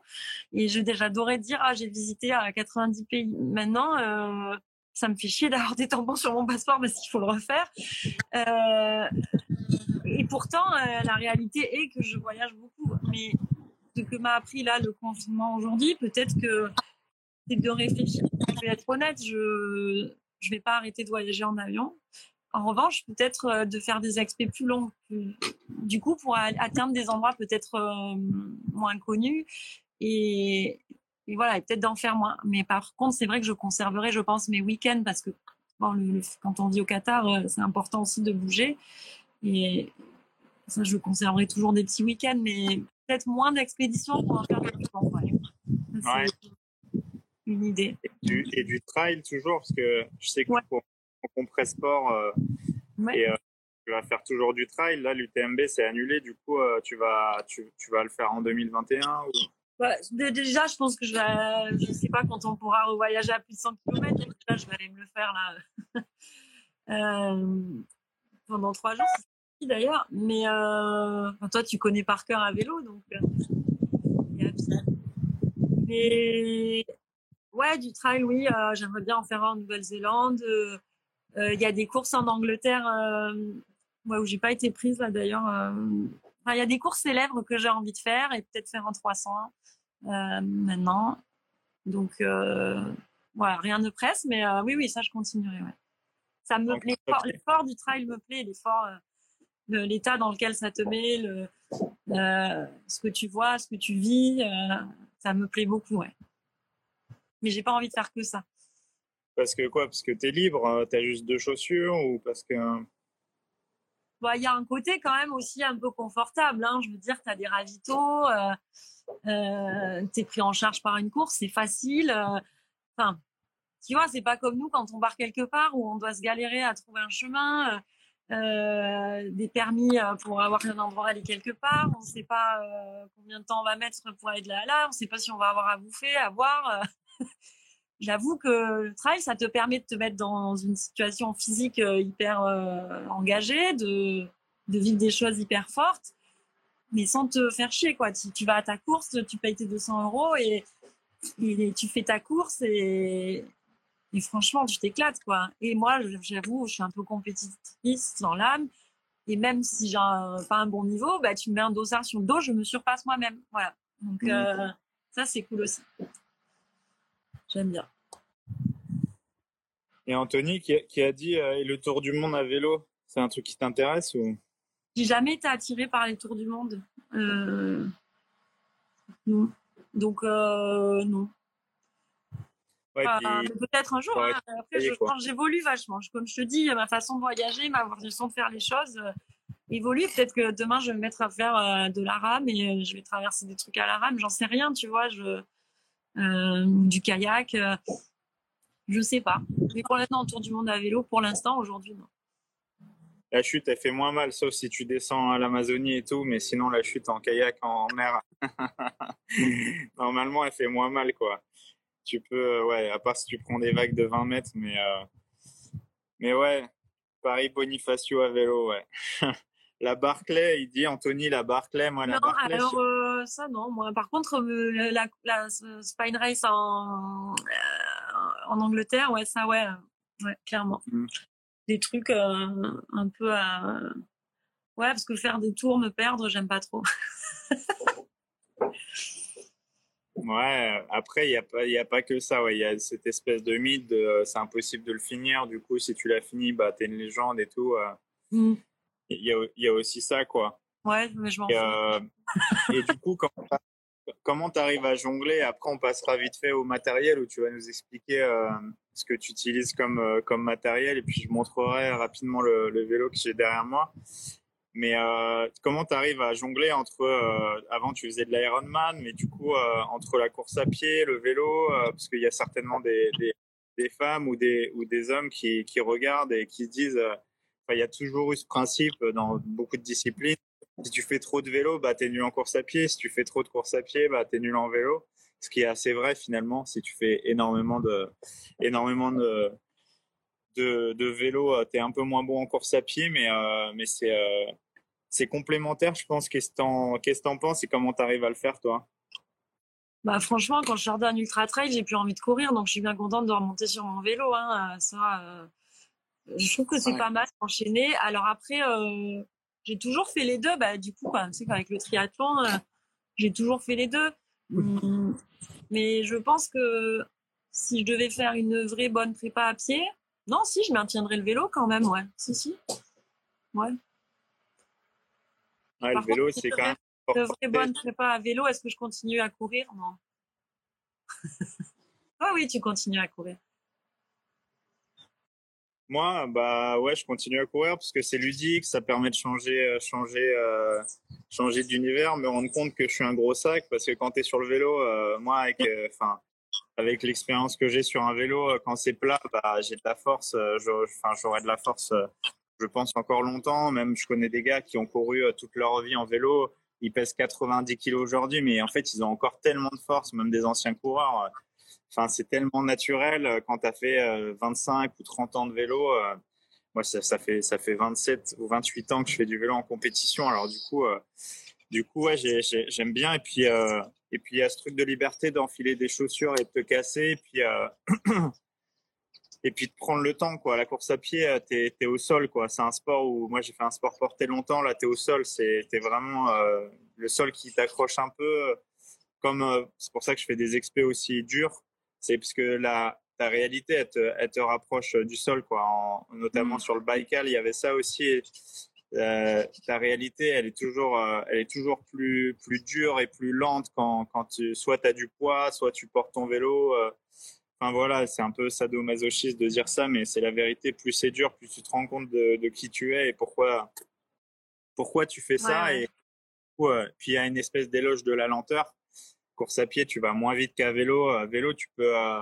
Et j'adorais dire ah j'ai visité à 90 pays. Maintenant, euh, ça me fait chier d'avoir des tampons sur mon passeport parce qu'il faut le refaire. Euh, et pourtant, euh, la réalité est que je voyage beaucoup. Mais ce que m'a appris là le confinement aujourd'hui, peut-être que c'est de réfléchir. Je vais être honnête, je je vais pas arrêter de voyager en avion. En revanche, peut-être euh, de faire des expés plus longs, du coup, pour atteindre des endroits peut-être euh, moins connus et, voilà, et peut-être d'en faire moins. Mais par contre, c'est vrai que je conserverai, je pense, mes week-ends parce que quand on dit au Qatar, euh, c'est important aussi de bouger. Et ça, je conserverai toujours des petits week-ends, mais peut-être moins d'expéditions pour en faire plus Ouais une idée. Et du, trail toujours, parce que je sais que pour, pour Sport, euh, et, euh, tu vas faire toujours du trail. Là, l'UTMB, c'est annulé. Du coup, euh, tu, vas, tu, tu, vas le faire en 2021 ou... Bah, déjà, je pense que je vais, je sais pas quand on pourra revoyager à plus de 100 km. Déjà, je vais aller me le faire là *laughs* pendant trois jours. D'ailleurs, mais toi, tu connais par cœur à vélo, donc. Mais Ouais, du trail, oui. Euh, j'aimerais bien en faire en Nouvelle-Zélande. Euh, euh, il y a des courses en Angleterre ouais, où j'ai pas été prise là d'ailleurs. il y a des courses célèbres que j'ai envie de faire et peut-être faire en 300 maintenant. Donc voilà, rien ne presse, mais oui, oui, ça je continuerai. Ouais. Ça me plaît. L'effort du trail me plaît, l'effort l'état dans lequel ça te met, le, ce que tu vois, ce que tu vis, ça me plaît beaucoup, ouais mais j'ai pas envie de faire que ça. Parce que quoi? Parce que tu es libre, hein, tu as juste deux chaussures ou parce que. Bah, il y a un côté quand même aussi un peu confortable. Hein. Je veux dire, tu as des ravitaux, euh, euh, tu es pris en charge par une course, c'est facile. Euh, enfin, tu vois, c'est pas comme nous quand on part quelque part où on doit se galérer à trouver un chemin, des permis pour avoir un endroit à aller quelque part. On ne sait pas combien de temps on va mettre pour aller de là à là. On ne sait pas si on va avoir à bouffer, à boire. J'avoue que le trail, ça te permet de te mettre dans une situation physique euh, hyper euh, engagée, de, de vivre des choses hyper fortes, mais sans te faire chier. Quoi. Tu, tu vas à ta course, tu payes tes 200 euros et, et tu fais ta course et, et franchement, tu t'éclates. quoi. Et moi, j'avoue, je suis un peu compétitrice dans l'âme. Et même si j'ai pas un bon niveau, bah, tu me mets un dossard sur le dos, je me surpasse moi-même. Voilà. Donc, mmh. euh, ça, c'est cool aussi. J'aime bien. Et Anthony qui a, dit euh, le tour du monde à vélo, c'est un truc qui t'intéresse ou? J'ai jamais été attirée par les tours du monde. Euh, non. Donc euh, non. Peut-être un jour. Hein. Après, j'évolue vachement. comme je te dis, ma façon de voyager, ma façon de faire les choses évolue. Peut-être que demain, je vais me mettre à faire euh, de la rame et je vais traverser des trucs à la rame. J'en sais rien, tu vois. Je, euh, du kayak, je sais pas. Mais pour l'instant, autour du monde à vélo, pour l'instant, aujourd'hui, non. La chute, elle fait moins mal, sauf si tu descends à l'Amazonie et tout, mais sinon, la chute en kayak, en mer, *laughs* normalement, elle fait moins mal, quoi. Tu peux, ouais, à part si tu prends des vagues de 20 mètres, mais, mais ouais, Paris Bonifacio à vélo, ouais. *laughs* la Barclay, il dit Anthony, la Barclay, moi la non, alors euh, ça non, moi par contre euh, la, la, Spine Race en, euh, en Angleterre, ouais, ça ouais, ouais clairement. Mm. Des trucs un peu ouais, parce que faire des tours, me perdre, j'aime pas trop. *laughs* Ouais, après, il n'y a, pas, a pas que ça. Il y a cette espèce de mythe c'est impossible de le finir. Du coup, si tu l'as fini, bah, tu es une légende et tout. Mm. Il y, a, y, a, aussi ça, quoi. Ouais, mais je m'en euh, et du coup, comment tu arrives à jongler? Après, on passera vite fait au matériel où tu vas nous expliquer euh, ce que tu utilises comme, euh, comme matériel. Et puis, je montrerai rapidement le, le vélo que j'ai derrière moi. Mais euh, comment tu arrives à jongler entre avant tu faisais de l'Ironman, mais du coup entre la course à pied, le vélo, parce qu'il y a certainement des, des, des, femmes ou des ou des hommes qui, qui regardent et qui disent, il y a toujours eu ce principe dans beaucoup de disciplines. Si tu fais trop de vélo, bah t'es nul en course à pied. Si tu fais trop de course à pied, bah t'es nul en vélo. Ce qui est assez vrai finalement. Si tu fais énormément de énormément de de, vélo, tu es un peu moins bon en course à pied, mais, euh, mais c'est euh, c'est complémentaire, je pense. Qu'est-ce que tu en penses et comment tu arrives à le faire, toi? Bah, franchement, quand je sors d'un ultra trail, j'ai plus envie de courir, donc je suis bien contente de remonter sur mon vélo. Hein. Ça, euh, je trouve que c'est pas mal d'enchaîner. Alors après, euh, j'ai toujours fait les deux. Bah, du coup, tu sais qu'avec le triathlon, euh, j'ai toujours fait les deux. Hum, mais je pense que si je devais faire une vraie bonne prépa à pied, non, si, je maintiendrais le vélo quand même, ouais. Si, si. Ouais le vélo, c'est quand même. De vraie bonne prépa à vélo, est-ce que je continue à courir? Non. *laughs* ah oui, tu continues à courir. Moi, bah ouais, je continue à courir parce que c'est ludique, ça permet de changer, euh, changer, euh, changer d'univers, me rendre compte que je suis un gros sac parce que quand tu es sur le vélo, euh, moi, avec, avec l'expérience que j'ai sur un vélo, quand c'est plat, bah, j'ai de la force, j'aurai de la force je pense, encore longtemps. Même, je connais des gars qui ont couru toute leur vie en vélo. Ils pèsent 90 kilos aujourd'hui, mais en fait, ils ont encore tellement de force, même des anciens coureurs. Enfin, c'est tellement naturel euh, quand tu as fait 25 euh, ou 30 ans de vélo. Moi, ça, fait, ça fait 27 ou 28 ans que je fais du vélo en compétition. Alors, du coup, du coup ouais, j'aime bien. Et puis, il y a ce truc de liberté d'enfiler des chaussures et de te casser. Et puis, *clears throat* et puis de prendre le temps la course à pied euh, t'es es au sol c'est un sport où moi j'ai fait un sport porté longtemps là t'es au sol c'est vraiment euh, le sol qui t'accroche un peu comme euh, c'est pour ça que je fais des expés aussi durs c'est parce que la ta réalité elle te, elle te rapproche du sol quoi en, notamment mmh. sur le Baïkal il y avait ça aussi euh, ta réalité elle est toujours elle est toujours plus plus dure et plus lente quand quand tu soit tu as du poids soit tu portes ton vélo voilà, c'est un peu sadomasochiste de dire ça, mais c'est la vérité. Plus c'est dur, plus tu te rends compte de, qui tu es et pourquoi, pourquoi tu fais ça. Et puis il y a une espèce d'éloge de la lenteur. Course à pied, tu vas moins vite qu'à vélo. À vélo, tu peux, euh,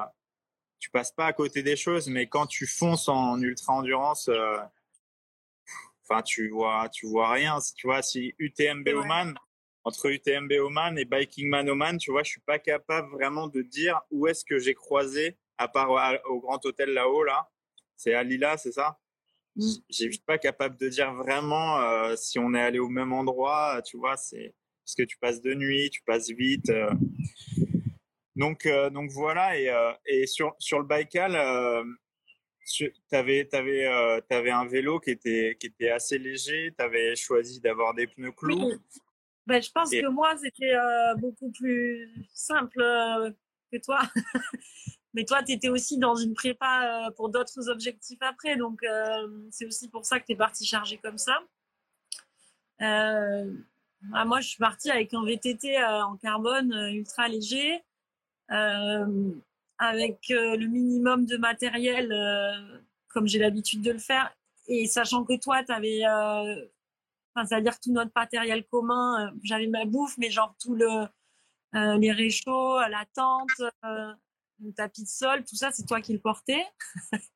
tu passes pas à côté des choses, mais quand tu fonces en ultra endurance, euh, enfin tu vois, tu vois rien. Tu vois, si UTMB Oman, entre UTMB Oman et Biking Man Oman, tu vois, je suis pas capable vraiment de dire où est-ce que j'ai croisé, à part au Grand Hôtel là-haut, là. C'est à Lila, c'est ça? Mm. Suis pas capable de dire vraiment euh, si on est allé au même endroit, tu vois, c'est parce que tu passes de nuit, tu passes vite. Euh. Donc, euh, donc voilà, et, et sur, sur le Baïkal, tu avais, avais, avais, un vélo qui était, qui était assez léger, tu avais choisi d'avoir des pneus clous. Ben, je pense que moi, c'était euh, beaucoup plus simple euh, que toi. *laughs* Mais toi, tu étais aussi dans une prépa euh, pour d'autres objectifs après. Donc, c'est aussi pour ça que tu es parti charger comme ça. Bah, moi, je suis partie avec un VTT en carbone ultra léger, avec le minimum de matériel, comme j'ai l'habitude de le faire. Et sachant que toi, tu avais c'est-à-dire tout notre matériel commun. Euh, j'avais ma bouffe, mais genre tout le euh, les réchauds, la tente, le tapis de sol, tout ça, c'est toi qui le portais. *laughs*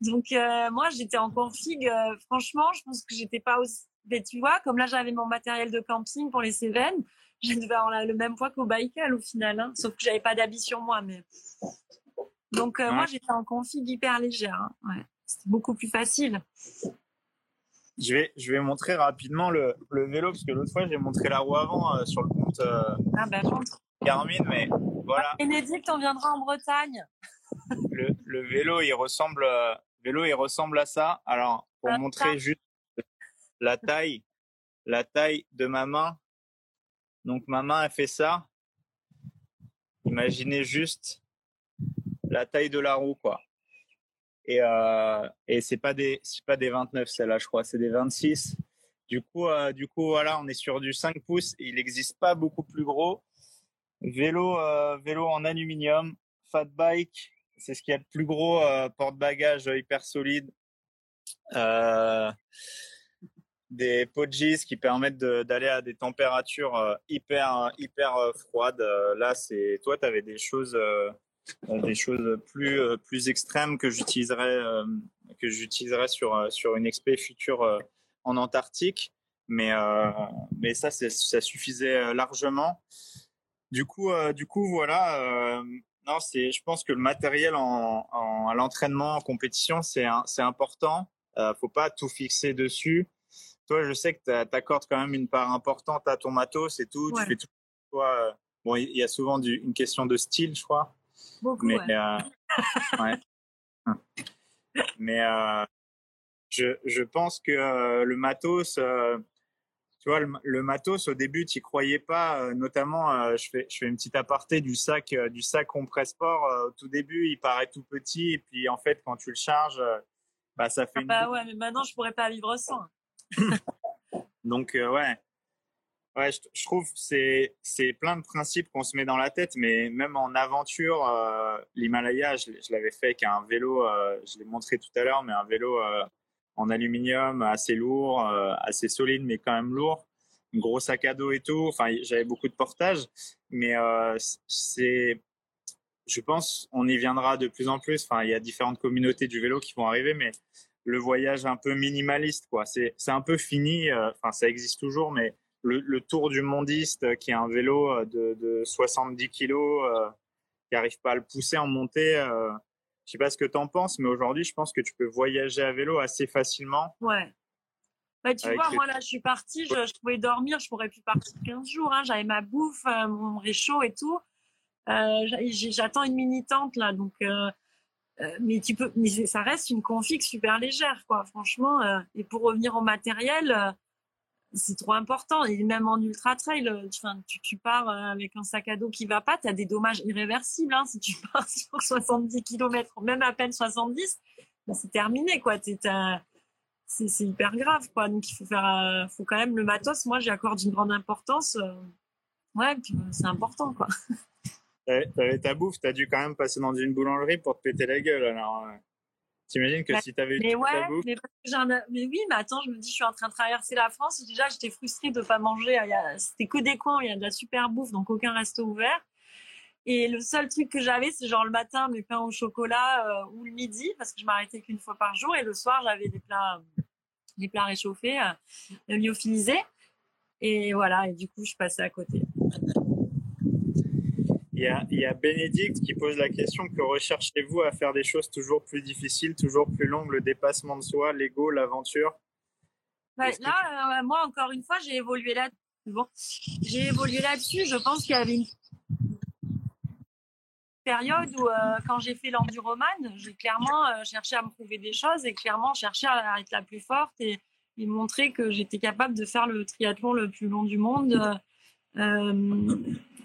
Donc moi, j'étais en config. franchement, je pense que j'étais pas aussi. Mais tu vois, comme là, j'avais mon matériel de camping pour les Cévennes, *laughs* je devais avoir le même poids qu'au Baïkal au final, hein. sauf que j'avais pas d'habit sur moi. Mais donc moi, j'étais en config hyper légère. Hein. Ouais. C'était beaucoup plus facile. Je vais, je vais montrer rapidement le, le vélo parce que l'autre fois j'ai montré la roue avant euh, sur le compte euh, ah ben, Garmin, mais voilà. Bénédicte, on viendra en Bretagne. le, le, vélo, il ressemble, euh, vélo, il ressemble à ça. Alors, pour montrer juste la taille, la taille de ma main. Donc ma main a fait ça. Imaginez juste la taille de la roue, quoi. Et, euh, et c'est pas des c'est pas des 29 celle-là, je crois, c'est des 26. Du coup, euh, du coup, voilà, on est sur du 5 pouces. Il n'existe pas beaucoup plus gros. Vélo, euh, vélo en aluminium, fat bike, c'est ce qui a le plus gros euh, porte-bagages hyper solide. Des podgies qui permettent d'aller à des températures euh, hyper hyper froides. Là, c'est toi, tu avais des choses des choses plus euh, plus extrêmes que j'utiliserai euh, que sur euh, sur une expé future en Antarctique. Mais mais ça ça suffisait largement. Du coup du coup voilà non c'est je pense que le matériel en, à l'entraînement en compétition c'est c'est important. Euh, faut pas tout fixer dessus toi je sais que tu accordes quand même une part importante à ton matos et tout tu fais tout toi bon il y a souvent du, une question de style je crois mais, euh, *laughs* mais euh, je, je, pense que euh, le matos, tu vois, le, matos, au début, tu n'y croyais pas. notamment, je, fais, je fais une petite aparté du sac, du sac Compressport. au tout début, il paraît tout petit. Et puis, en fait, quand tu le charges, bah, ça fait ah Bah ouais, mais maintenant, je pourrais pas vivre sans. *laughs* Donc, ouais. Ouais, je, trouve c'est c'est plein de principes qu'on se met dans la tête, mais même en aventure, euh, l'Himalaya, je, l'avais fait avec un vélo, euh, je l'ai montré tout à l'heure, mais un vélo euh, en aluminium assez lourd, euh, assez solide, mais quand même lourd, un gros sac à dos et tout. Enfin, j'avais beaucoup de portage, mais euh, c'est, je pense, on y viendra de plus en plus. Enfin, il y a différentes communautés du vélo qui vont arriver, mais le voyage un peu minimaliste, quoi. C'est un peu fini. Enfin, ça existe toujours, mais le, le, Tour du Mondiste, euh, qui est un vélo euh, de, de 70 kilos, euh, qui n'arrive pas à le pousser en montée. Euh, je sais pas ce que tu en penses, mais aujourd'hui, je pense que tu peux voyager à vélo assez facilement. Ouais. Bah, tu vois, moi, là, je suis partie, je, je, pouvais dormir, je pourrais plus partir 15 jours. Hein, J'avais ma bouffe, mon réchaud et tout. Euh, J'attends une mini-tente, là, donc... Euh, mais tu peux, mais ça reste une config super légère, quoi, franchement. et pour revenir au matériel, c'est trop important. Et même en ultra trail, euh, tu, tu, pars euh, avec un sac à dos qui va pas, tu as des dommages irréversibles. Hein, si tu *laughs* pars sur 70 km, même à peine 70, ben, c'est terminé. quoi. C'est hyper grave. quoi. Donc il faut faire, euh, faut quand même le matos. Moi, j'accorde une grande importance. ouais, c'est important. quoi. *laughs* T'avais ta bouffe, t'as dû quand même passer dans une boulangerie pour te péter la gueule. Alors, T'imagines que si tu avais eu mais ouais, mais, mais, oui, mais attends, je me dis, je suis en train de traverser la France. Déjà, j'étais frustrée de ne pas manger. C'était que des coins, il y a de la super bouffe, donc aucun resto ouvert. Et le seul truc que j'avais, c'est genre le matin, mes pains au chocolat euh, ou le midi, parce que je m'arrêtais qu'une fois par jour. Et le soir, j'avais des plats, des plats réchauffés, euh, lyophilisés. Et voilà, et du coup, je passais à côté. Il y, a, il y a Bénédicte qui pose la question que recherchez-vous à faire des choses toujours plus difficiles, toujours plus longues, le dépassement de soi, l'ego, l'aventure? Ouais, Là, euh, moi, encore une fois, j'ai évolué là. Bon, j'ai évolué là-dessus. Je pense qu'il y avait une période où, euh, quand j'ai fait l'enduroman, j'ai clairement euh, cherché à me prouver des choses et clairement cherché à être la plus forte et, et montrer que j'étais capable de faire le triathlon le plus long du monde. Euh,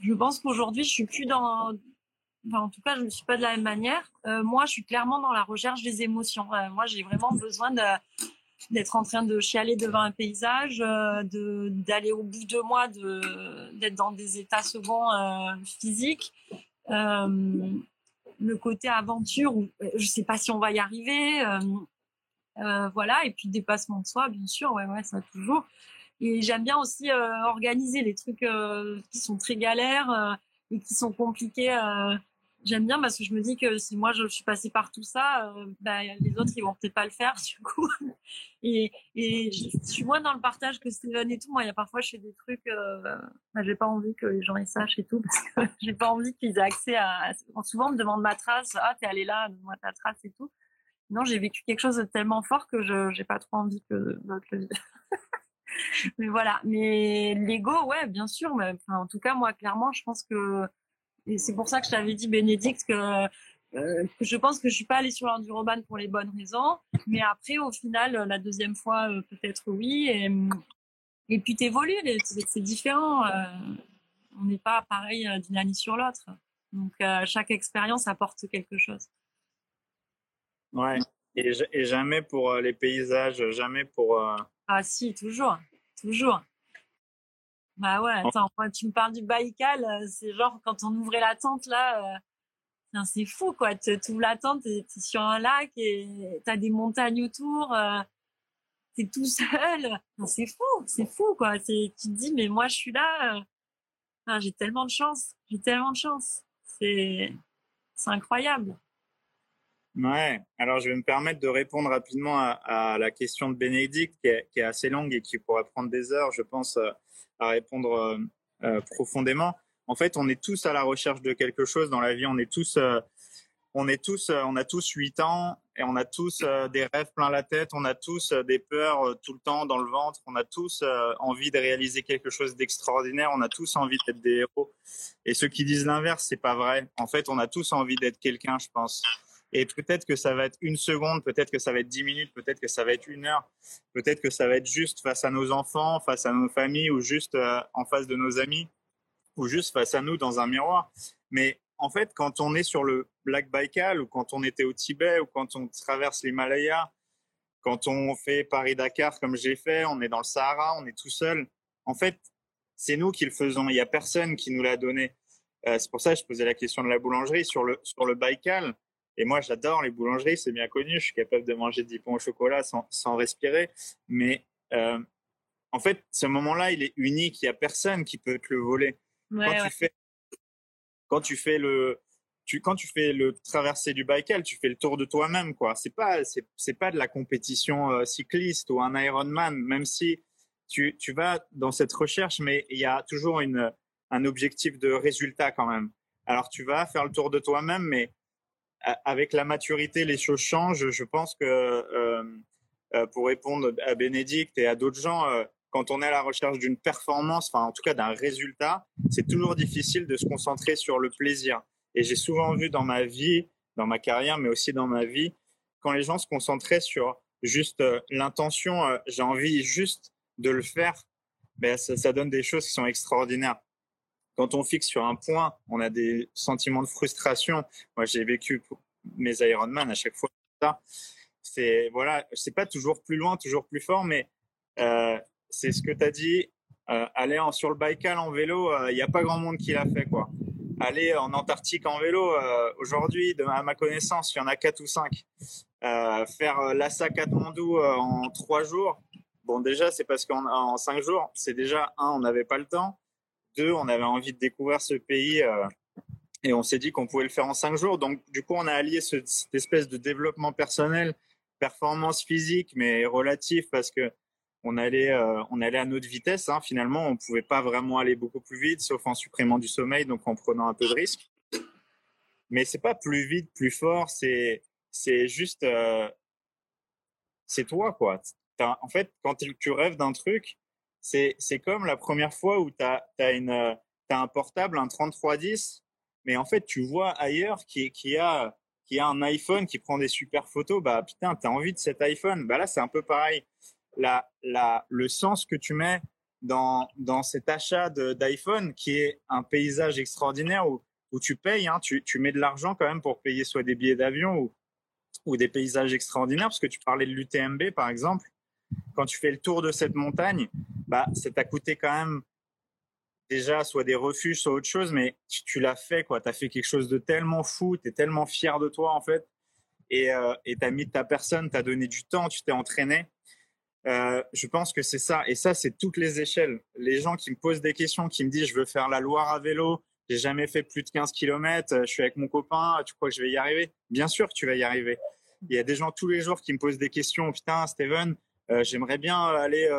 je pense qu'aujourd'hui, je suis plus dans. En tout cas, je ne suis pas de la même manière. Euh, moi, je suis clairement dans la recherche des émotions. Euh, moi, j'ai vraiment besoin d'être en train de chialer devant un paysage, euh, de d'aller au bout de moi, de d'être dans des états seconds physiques. Le côté aventure, où, je sais pas si on va y arriver. Voilà, et puis dépassement de soi, bien sûr, ouais, ouais, ça toujours. Et j'aime bien aussi euh, organiser les trucs euh, qui sont très galères et qui sont compliqués. j'aime bien parce que je me dis que si moi je, suis passée par tout ça, bah, les autres ils vont peut-être pas le faire *laughs* du coup. et, et je, suis moins dans le partage que Steven et tout. Moi, il y a parfois je fais des trucs, bah, j'ai pas envie que les gens y sachent et tout *laughs* parce que j'ai pas envie qu'ils aient accès à. Souvent on me demande ma trace, ah t'es allé là, donne-moi ta trace et tout non, j'ai vécu quelque chose de tellement fort que je n'ai pas trop envie que d'autres le *laughs* *laughs* mais voilà. Mais l'ego, ouais, bien sûr. Mais en tout cas, moi, clairement, je pense que et c'est pour ça que je t'avais dit, Bénédicte, que, euh, je pense que je suis pas allée sur l'enduroban pour les bonnes raisons. Mais après, au final, la deuxième fois, euh, peut-être oui. Et, et puis, t'évolues. C'est différent. Euh, on n'est pas pareil d'une année sur l'autre. Donc, chaque expérience apporte quelque chose. Ouais. Et, jamais pour les paysages, jamais pour. Euh, ah si, toujours, toujours. Bah ouais, attends, tu me parles du Baïkal, euh, c'est genre quand on ouvrait la tente là, c'est fou quoi. Tu ouvres la tente, tu es, sur un lac et tu as des montagnes autour, tu es tout *laughs* seul. c'est fou, c'est fou quoi. Tu te dis, mais moi je suis là, j'ai tellement de chance, j'ai tellement de chance. C'est incroyable. Ouais, alors je vais me permettre de répondre rapidement à, la question de Bénédicte, qui est, assez longue et qui pourrait prendre des heures, je pense, euh, à répondre euh, euh, profondément. En fait, on est tous à la recherche de quelque chose dans la vie. On est tous, on est tous, on a tous huit ans et on a tous des rêves plein la tête. On a tous des peurs tout le temps dans le ventre. On a tous envie de réaliser quelque chose d'extraordinaire. On a tous envie d'être des héros. Et ceux qui disent l'inverse, c'est pas vrai. En fait, on a tous envie d'être quelqu'un, je pense. Et peut-être que ça va être une seconde, peut-être que ça va être dix minutes, peut-être que ça va être une heure, peut-être que ça va être juste face à nos enfants, face à nos familles ou juste euh, en face de nos amis ou juste face à nous dans un miroir. Mais en fait, quand on est sur le Black Baikal ou quand on était au Tibet ou quand on traverse l'Himalaya, quand on fait Paris-Dakar comme j'ai fait, on est dans le Sahara, on est tout seul. En fait, c'est nous qui le faisons. Il n'y a personne qui nous l'a donné. Euh, c'est pour ça que je posais la question de la boulangerie sur le sur le Baïkal. Et moi, j'adore les boulangeries, c'est bien connu. Je suis capable de manger 10 pains au chocolat sans, sans respirer. Mais euh, en fait, ce moment-là, il est unique. Il n'y a personne qui peut te le voler. quand, Tu fais, quand tu fais le, tu, quand tu fais le traversée du Baïkal, tu fais le tour de toi-même, quoi. C'est pas, c'est, pas de la compétition euh, cycliste ou un Ironman, même si tu, tu vas dans cette recherche, mais il y a toujours une, un objectif de résultat quand même. Alors tu vas faire le tour de toi-même, mais avec la maturité, les choses changent. Je pense que euh, euh, pour répondre à Bénédicte et à d'autres gens, euh, quand on est à la recherche d'une performance, enfin en tout cas d'un résultat, c'est toujours difficile de se concentrer sur le plaisir. Et j'ai souvent vu dans ma vie, dans ma carrière, mais aussi dans ma vie, quand les gens se concentraient sur juste l'intention, j'ai envie juste de le faire, ben, ça, ça, donne des choses qui sont extraordinaires quand on fixe sur un point, on a des sentiments de frustration. Moi, j'ai vécu mes Ironman à chaque fois. C'est voilà, c'est pas toujours plus loin, toujours plus fort, mais euh, c'est ce que tu as dit. Euh, aller en, sur le Baïkal en vélo, il euh, n'y a pas grand monde qui l'a fait, quoi. Aller en Antarctique en vélo, euh, aujourd'hui, à ma connaissance, il y en a quatre ou cinq. Euh, faire Lhasa Katmandou en trois jours, bon, déjà, c'est parce qu'en cinq jours, c'est déjà un, on n'avait pas le temps on avait envie de découvrir ce pays euh, et on s'est dit qu'on pouvait le faire en cinq jours. Donc, du coup, on a allié cette espèce de développement personnel, performance physique, mais relatif parce que on allait, euh, on allait à notre vitesse. Hein. Finalement, on pouvait pas vraiment aller beaucoup plus vite, sauf en supprimant du sommeil, donc en prenant un peu de risque. Mais c'est pas plus vite, plus fort. C'est, c'est juste, euh, c'est toi, quoi. En fait, quand tu rêves d'un truc, c'est comme la première fois où tu as, as, un portable, un 3310, mais en fait, tu vois ailleurs qui, qui, a, qui a un iPhone qui prend des super photos, bah putain, tu as envie de cet iPhone. Bah là, c'est un peu pareil. La, la, le sens que tu mets dans, dans cet achat d'iPhone, qui est un paysage extraordinaire où, où tu payes, hein, tu, tu mets de l'argent quand même pour payer soit des billets d'avion ou, ou des paysages extraordinaires, parce que tu parlais de l'UTMB, par exemple quand tu fais le tour de cette montagne, bah, ça t'a coûté quand même déjà soit des refuges, soit autre chose, mais tu, l'as fait, quoi. Tu as fait quelque chose de tellement fou, tu es tellement fier de toi, en fait. et tu as mis ta personne, tu as donné du temps, tu t'es entraîné. je pense que c'est ça. Et ça, c'est toutes les échelles. Les gens qui me posent des questions, qui me disent je veux faire la Loire à vélo, j'ai jamais fait plus de 15 km, je suis avec mon copain, tu crois que je vais y arriver? Bien sûr que tu vas y arriver. Il y a des gens tous les jours qui me posent des questions. Putain, Steven, j'aimerais bien aller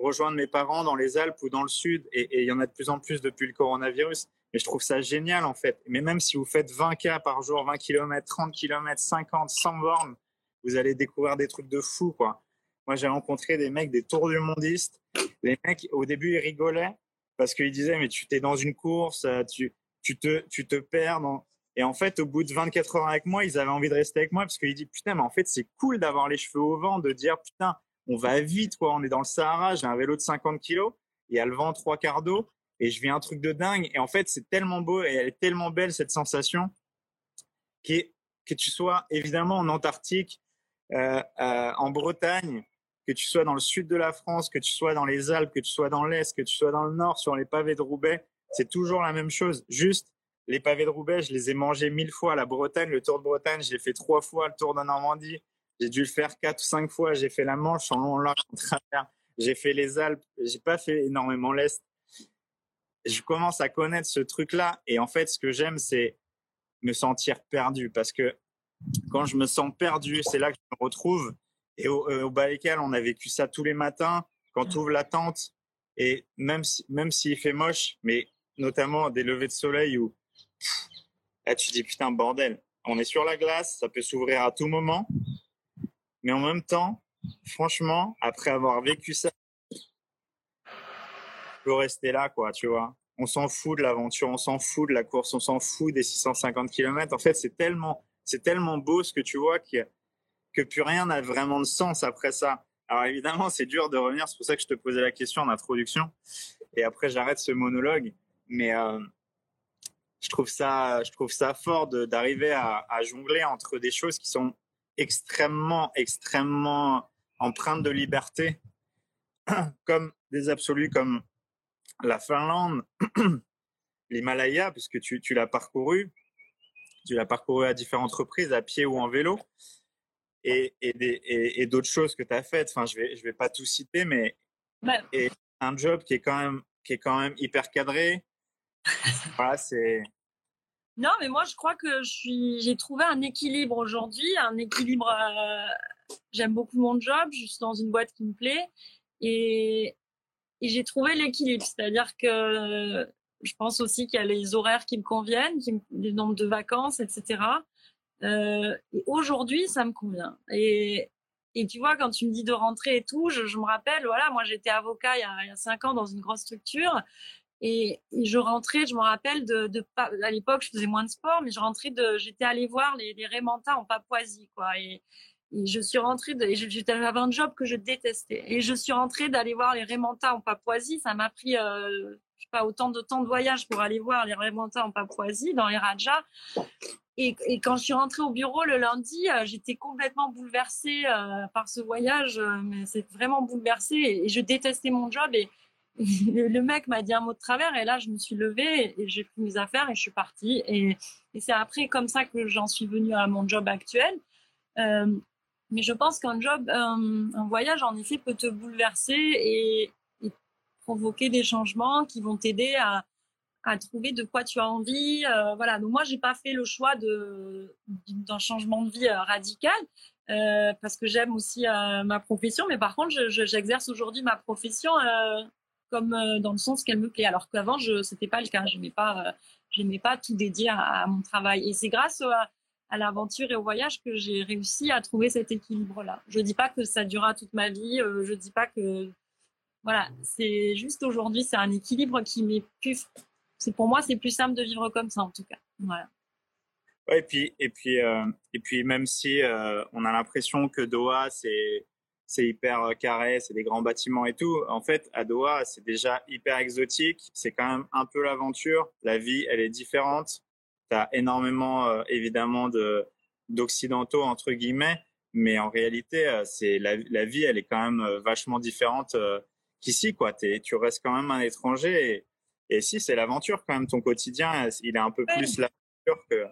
rejoindre mes parents dans les Alpes ou dans le sud. Et, il y en a de plus en plus depuis le coronavirus. Mais je trouve ça génial, en fait. Mais même si vous faites 20 K par jour, 20 km, 30 km, 50, 100 bornes, vous allez découvrir des trucs de fou, quoi. Moi, j'ai rencontré des mecs, des tours du mondiste. Les mecs, au début, ils rigolaient parce qu'ils disaient, mais tu t'es dans une course, euh, tu, tu, te, tu te perds. Et en fait, au bout de 24 heures avec moi, ils avaient envie de rester avec moi parce qu'ils disent, putain, mais en fait, c'est cool d'avoir les cheveux au vent, de dire, putain, on va vite, quoi. On est dans le Sahara, j'ai un vélo de 50 kilos, il y a le vent trois quarts d'eau et je vis un truc de dingue. Et en fait, c'est tellement beau et elle est tellement belle, cette sensation, que tu sois évidemment en Antarctique, euh, euh, en Bretagne, que tu sois dans le sud de la France, que tu sois dans les Alpes, que tu sois dans l'Est, que tu sois dans le Nord, sur les pavés de Roubaix, c'est toujours la même chose. Juste, les pavés de Roubaix, je les ai mangés mille fois. La Bretagne, le Tour de Bretagne, j'ai fait trois fois. Le Tour de Normandie, j'ai dû le faire quatre ou cinq fois. J'ai fait la Manche en long, en large, en travers. J'ai fait les Alpes. J'ai pas fait énormément l'Est. Je commence à connaître ce truc-là. Et en fait, ce que j'aime, c'est me sentir perdu. Parce que quand je me sens perdu, c'est là que je me retrouve. Et au, euh, au on a vécu ça tous les matins. Quand tu ouvres la tente, et même si, même s'il fait moche, mais notamment des levées de soleil où là, tu dis putain, bordel, on est sur la glace, ça peut s'ouvrir à tout moment. Mais en même temps, franchement, après avoir vécu ça, je peux rester là, quoi, tu vois. On s'en fout de l'aventure, on s'en fout de la course, on s'en fout des 650 km. En fait, c'est tellement, c'est tellement beau ce que tu vois que, que plus rien n'a vraiment de sens après ça. Alors évidemment, c'est dur de revenir, c'est pour ça que je te posais la question en introduction. Et après, j'arrête ce monologue. Mais euh, je trouve ça, je trouve ça fort d'arriver à, à, jongler entre des choses qui sont extrêmement, extrêmement empreintes de liberté, *clears throat* comme des absolus comme la Finlande, *clears throat* l'Himalaya, puisque tu, tu l'as parcouru, tu l'as parcouru à différentes reprises, à pied ou en vélo, et, et, et d'autres choses que tu as faites. Enfin, je vais, je vais pas tout citer, mais et un job qui est quand même, qui est quand même hyper cadré. voilà, c'est non, mais moi, je crois que j'ai trouvé un équilibre aujourd'hui, un équilibre. Euh, j'aime beaucoup mon job, je suis dans une boîte qui me plaît et, j'ai trouvé l'équilibre. C'est-à-dire que je pense aussi qu'il y a les horaires qui me conviennent, qui les nombres de vacances, etc. Euh, et aujourd'hui, ça me convient. Et, et tu vois, quand tu me dis de rentrer et tout, je, me rappelle, voilà, moi j'étais avocat il y, a, il cinq ans dans une grosse structure. Et, je rentrais, je me rappelle de, de à l'époque, je faisais moins de sport, mais je rentrais j'étais allée voir les, les Rémentins en Papouasie, quoi. Et, je suis rentrée de, j'avais un job que je détestais. Et je suis rentrée d'aller voir les Rémentins en Papouasie. Ça m'a pris, euh, je sais pas, autant de temps de voyage pour aller voir les Rémentins en Papouasie, dans les Rajas. Et, et, quand je suis rentrée au bureau le lundi, euh, j'étais complètement bouleversée euh, par ce voyage. Euh, mais c'est vraiment bouleversée et, et, je détestais mon job. Et, *laughs* le mec m'a dit un mot de travers et là je me suis levée et j'ai pris mes affaires et je suis partie. Et, c'est après comme ça que j'en suis venue à mon job actuel. Euh, mais je pense qu'un job un, voyage en effet peut te bouleverser et, provoquer des changements qui vont t'aider à, trouver de quoi tu as envie euh, voilà. Donc moi j'ai pas fait le choix de d'un changement de vie euh, radical parce que j'aime aussi ma profession. Mais par contre j'exerce aujourd'hui ma profession comme euh, dans le sens qu'elle me plaît. Alors qu'avant, je c'était pas le cas. Je n'aimais pas, euh, pas tout dédier à, mon travail. Et c'est grâce à, à l'aventure et au voyage que j'ai réussi à trouver cet équilibre-là. Je dis pas que ça durera toute ma vie. Euh, je dis pas que voilà, c'est juste aujourd'hui, c'est un équilibre qui m'est plus. C'est pour moi, c'est plus simple de vivre comme ça en tout cas. Voilà. Et puis et puis et puis même si on a l'impression que Doha c'est c'est hyper euh, carré, c'est des grands bâtiments et tout. En fait, à Doha, c'est déjà hyper exotique. C'est quand même un peu l'aventure. La vie, elle est différente. Tu as énormément, euh, évidemment, de d'occidentaux entre guillemets, mais en réalité, euh, c'est la, la, vie, elle est quand même vachement différente qu'ici, quoi. tu restes quand même un étranger. Et, et si c'est l'aventure, quand même, ton quotidien, il est un peu plus l'aventure que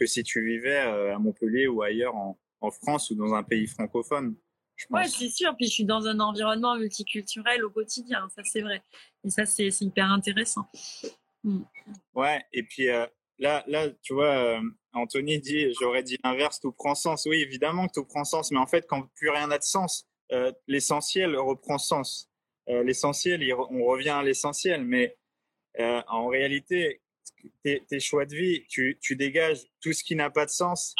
que si tu vivais à Montpellier ou ailleurs en, en France ou dans un pays francophone. Ouais, c'est sûr. Puis je suis dans un environnement multiculturel au quotidien, ça c'est vrai. Et ça, c'est hyper intéressant. Mm. Ouais, et puis euh, là, là, tu vois, euh, Anthony dit, j'aurais dit l'inverse, tout prend sens. Oui, évidemment que tout prend sens, mais en fait, quand plus rien n'a de sens, euh, l'essentiel reprend sens. l'essentiel, on revient à l'essentiel, mais en réalité, tes, tes, choix de vie, tu, tu dégages tout ce qui n'a pas de sens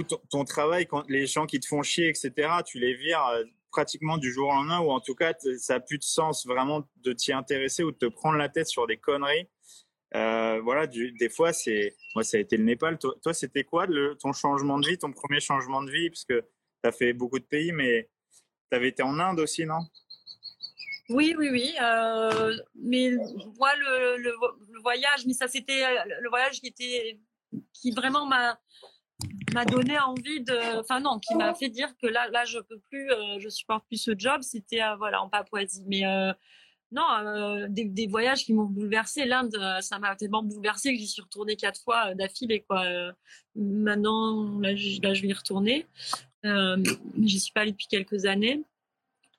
ton, travail, les gens qui te font chier, etc., tu les vires euh, pratiquement du jour au lendemain, ou en tout cas, ça n'a plus de sens vraiment de t'y intéresser ou de te prendre la tête sur des conneries. Euh, voilà, des fois, c'est moi, ça a été le Népal. Toi, c'était quoi ton changement de vie, ton premier changement de vie, parce que tu as fait beaucoup de pays, mais tu avais été en Inde aussi, non? Oui, oui, oui. Euh, mais moi, le, le, voyage, mais ça, c'était le voyage qui était, qui vraiment m'a, m'a donné envie de, enfin non, qui m'a fait dire que là, là, je peux plus, euh, je supporte plus ce job. C'était euh, voilà en Papouasie, mais euh, non, des, voyages qui m'ont bouleversé. L'Inde, ça m'a tellement bouleversé que j'y suis retournée quatre fois d'affilée quoi. maintenant, là, je vais y retourner. j'y suis pas allée depuis quelques années.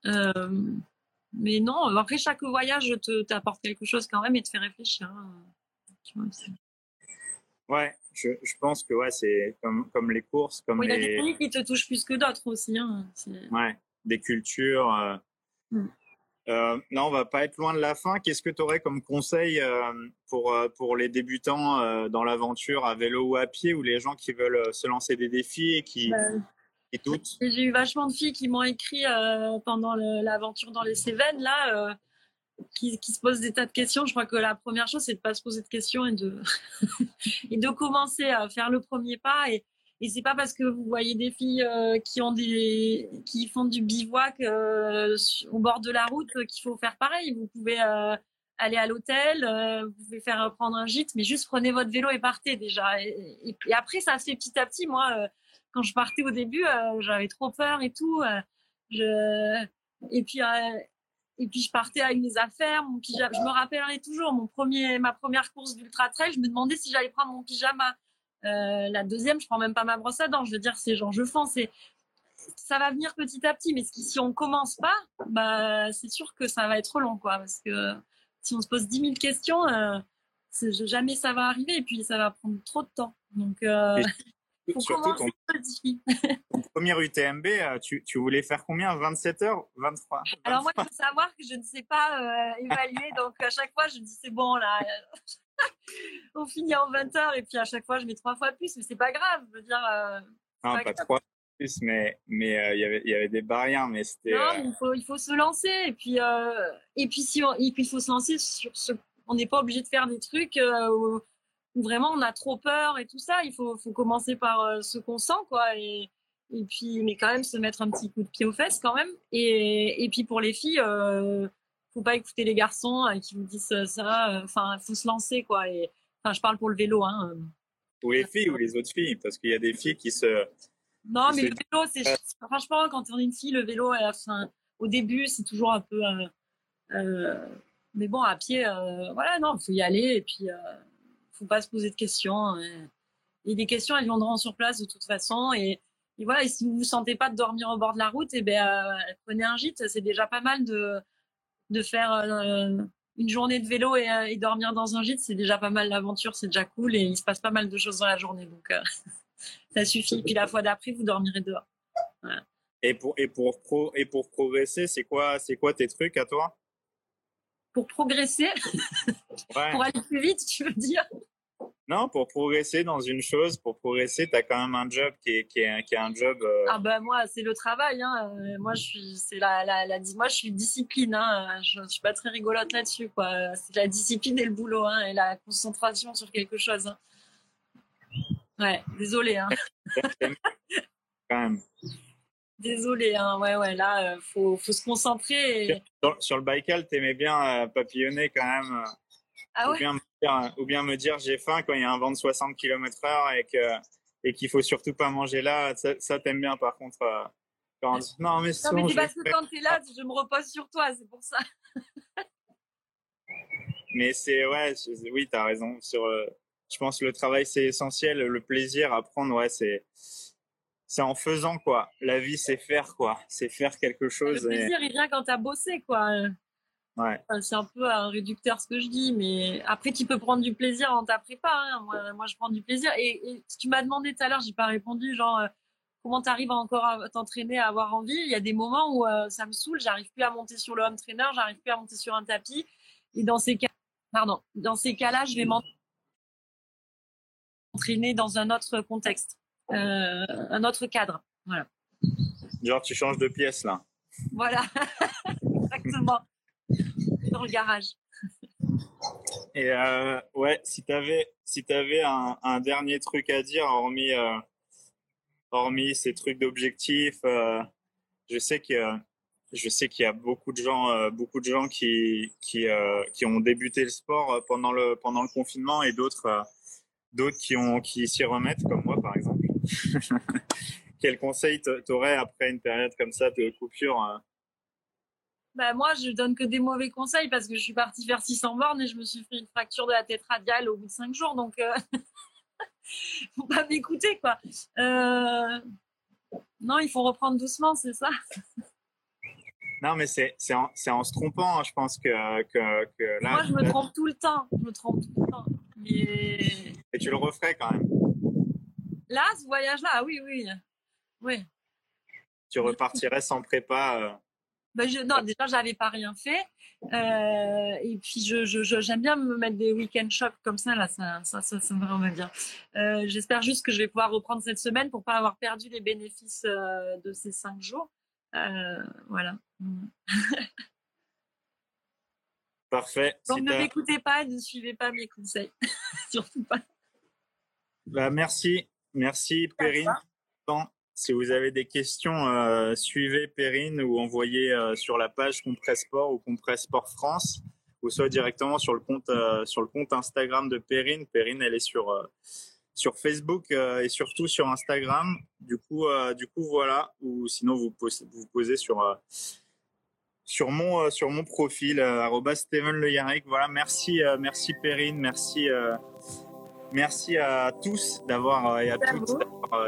mais non, après chaque voyage te t'apporte quelque chose quand même et te fait réfléchir. Hein. Ouais, je, je, pense que ouais, c'est comme, comme les courses, comme oui, les. Il y a des pays qui te touchent plus que d'autres aussi. Hein. Ouais, des cultures. Euh... Mm. Euh, là, on va pas être loin de la fin. Qu'est-ce que tu aurais comme conseil euh, pour, euh, pour les débutants euh, dans l'aventure à vélo ou à pied ou les gens qui veulent se lancer des défis et qui, ben, qui doutent? J'ai eu vachement de filles qui m'ont écrit pendant l'aventure dans les Cévennes. Là, qui, se posent des tas de questions. Je crois que la première chose, c'est de pas se poser de questions et de, *laughs* et de commencer à faire le premier pas. Et, et c'est pas parce que vous voyez des filles euh, qui ont des, qui font du bivouac euh, au bord de la route qu'il faut faire pareil. Vous pouvez euh, aller à l'hôtel, vous pouvez faire prendre un gîte, mais juste prenez votre vélo et partez déjà. Et, après, ça se fait petit à petit. Moi, quand je partais au début, j'avais trop peur et tout. et puis et puis je partais avec mes affaires, mon pyjama. Je me rappellerai toujours mon premier, ma première course d'ultra trail. Je me demandais si j'allais prendre mon pyjama. Euh, la deuxième, je prends même pas ma brosse à dents. Je veux dire, c'est genre je fonce. Et ça va venir petit à petit. Mais si on commence pas, bah c'est sûr que ça va être long, quoi. Parce que si on se pose 10 000 questions, euh, jamais ça va arriver. Et puis ça va prendre trop de temps. Donc euh, *laughs* Surtout *laughs* ton, premier UTMB, euh, tu, tu, voulais faire combien? 27 heures? 23 Alors moi, il faut savoir que je ne sais pas euh, évaluer. *laughs* donc à chaque fois, je me dis c'est bon là. *laughs* on finit en 20 heures et puis à chaque fois, je mets trois fois plus. Mais c'est pas grave. Je veux dire. Euh, non, pas, trois fois plus, mais mais il y avait il y avait des barrières, mais c'était. Non, il faut il faut se lancer et puis et puis si on, et puis il faut se lancer sur ce. On n'est pas obligé de faire des trucs vraiment on a trop peur et tout ça. Il faut, faut commencer par euh, ce qu'on sent, quoi. Et, et puis, mais quand même se mettre un petit coup de pied aux fesses quand même. Et, et puis pour les filles, euh, faut pas écouter les garçons euh, qui vous disent ça. Euh, enfin, faut se lancer, quoi. Et enfin, je parle pour le vélo, hein. Ou les filles ou les autres filles, parce qu'il y a des filles qui se. Non, mais le vélo, c'est franchement quand on est une fille, le vélo, enfin, au début, c'est toujours un peu. mais bon, à pied, voilà, non, faut y aller et puis faut pas se poser de questions. Hein. Et des questions, elles viendront sur place de toute façon. Et, voilà, et si vous vous sentez pas de dormir au bord de la route, et eh ben, euh, prenez un gîte. C'est déjà pas mal de, de faire euh, une journée de vélo et, euh, et, dormir dans un gîte. C'est déjà pas mal l'aventure, c'est déjà cool et il se passe pas mal de choses dans la journée. Donc, *laughs* ça suffit. Puis la fois d'après, vous dormirez dehors. Et pour, et pour, pro, et pour progresser, c'est quoi, c'est quoi tes trucs à toi? Pour progresser, pour aller plus vite, tu veux dire? Non, pour progresser dans une chose, pour progresser, tu as quand même un job qui est, qui est, qui est un job. Euh... Ah ben moi, c'est le travail. Hein. Euh, moi, je suis, c'est la, la, la, moi, je suis discipline. Hein. Je, je suis pas très rigolote là-dessus, quoi. C'est la discipline et le boulot, hein, et la concentration sur quelque chose. Hein. Ouais, désolé. Hein. *laughs* quand même. Désolé, hein, ouais, ouais, là, euh, faut, faut se concentrer. Et... Sur, sur, le Baïkal, t'aimais bien euh, papillonner quand même. Euh, ah ouais? ou, bien me dire, ou bien me dire j'ai faim quand il y a un vent de 60 km heure et que et qu'il faut surtout pas manger là. Ça, ça t'aime bien par contre. Euh, quand... Non mais, non, mais c'est parce que quand t'es là, je me repose sur toi, c'est pour ça. mais c'est ouais, oui, t'as raison. Sur, je pense que le travail c'est essentiel, le plaisir à prendre, ouais, c'est c'est en faisant quoi. La vie, c'est faire quoi. C'est faire quelque chose. Le plaisir, il vient quand tu as bossé quoi. Ouais. c'est un peu un réducteur ce que je dis, mais après, tu peux prendre du plaisir en ta prépa. Hein. Moi, je prends du plaisir. Et, tu m'as demandé tout à l'heure, j'ai pas répondu, genre, euh, comment tu arrives encore à t'entraîner, à avoir envie? Il y a des moments où euh, ça me saoule, j'arrive plus à monter sur le home trainer, j'arrive plus à monter sur un tapis. Et dans ces cas, pardon, dans ces cas-là, je vais m'entraîner dans un autre contexte, euh, un autre cadre. Voilà. Genre, tu changes de pièce là. Voilà, *laughs* exactement. Dans le garage. *laughs* Et euh, ouais, si tu avais, si avais un, dernier truc à dire, hormis, euh, hormis ces trucs d'objectifs, euh, je sais que je sais qu'il y a beaucoup de gens, beaucoup de gens qui qui, qui ont débuté le sport pendant le pendant le confinement et d'autres d'autres qui ont qui s'y remettent comme moi par exemple. *laughs* Quel conseil t'aurais après une période comme ça de coupure bah moi, je donne que des mauvais conseils parce que je suis partie faire 600 bornes et je me suis fait une fracture de la tête radiale au bout de 5 jours. Donc, euh... *laughs* faut pas m'écouter, quoi. Euh... Non, il faut reprendre doucement, c'est ça. Non, mais c'est en, en, se trompant, hein, je pense que, que, que là, Moi, je me trompe tout le temps. Je me trompe tout le temps. Mais... Et tu le referais quand même Là, ce voyage-là, ah oui, oui. Oui. Tu repartirais sans prépa euh... ben je, Non, déjà, j'avais pas rien fait. Euh, et puis, je, j'aime bien me mettre des week-end shocks comme ça, là, ça, ça, ça, ça me vraiment bien. Euh, j'espère juste que je vais pouvoir reprendre cette semaine pour pas avoir perdu les bénéfices euh, de ces cinq jours. Voilà. *laughs* Parfait. Donc ne m'écoutez pas, ne suivez pas mes conseils. *laughs* Surtout pas. Bah, merci. Merci Perrine. Si vous avez des questions, euh, suivez Perrine ou envoyez euh, sur la page Compresse Sport ou Compresse Sport France ou soit directement sur le compte euh, sur le compte Instagram de Perrine. Perrine, elle est sur sur Facebook et surtout sur Instagram. Du coup, du coup voilà. Ou sinon vous posez, vous posez sur sur mon sur mon profil Steven Le Yarek. Voilà, merci merci Perrine, merci merci à tous d'avoir et à toutes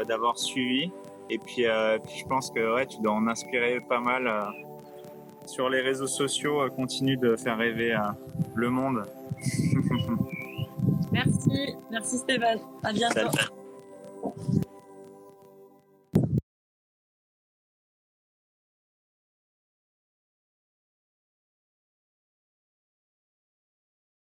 d'avoir suivi. Et puis, euh, puis, je pense que ouais, tu dois en inspirer pas mal euh, sur les réseaux sociaux. Euh, continue de faire rêver le monde. *laughs* merci, merci Stéphane. À bientôt. Salut.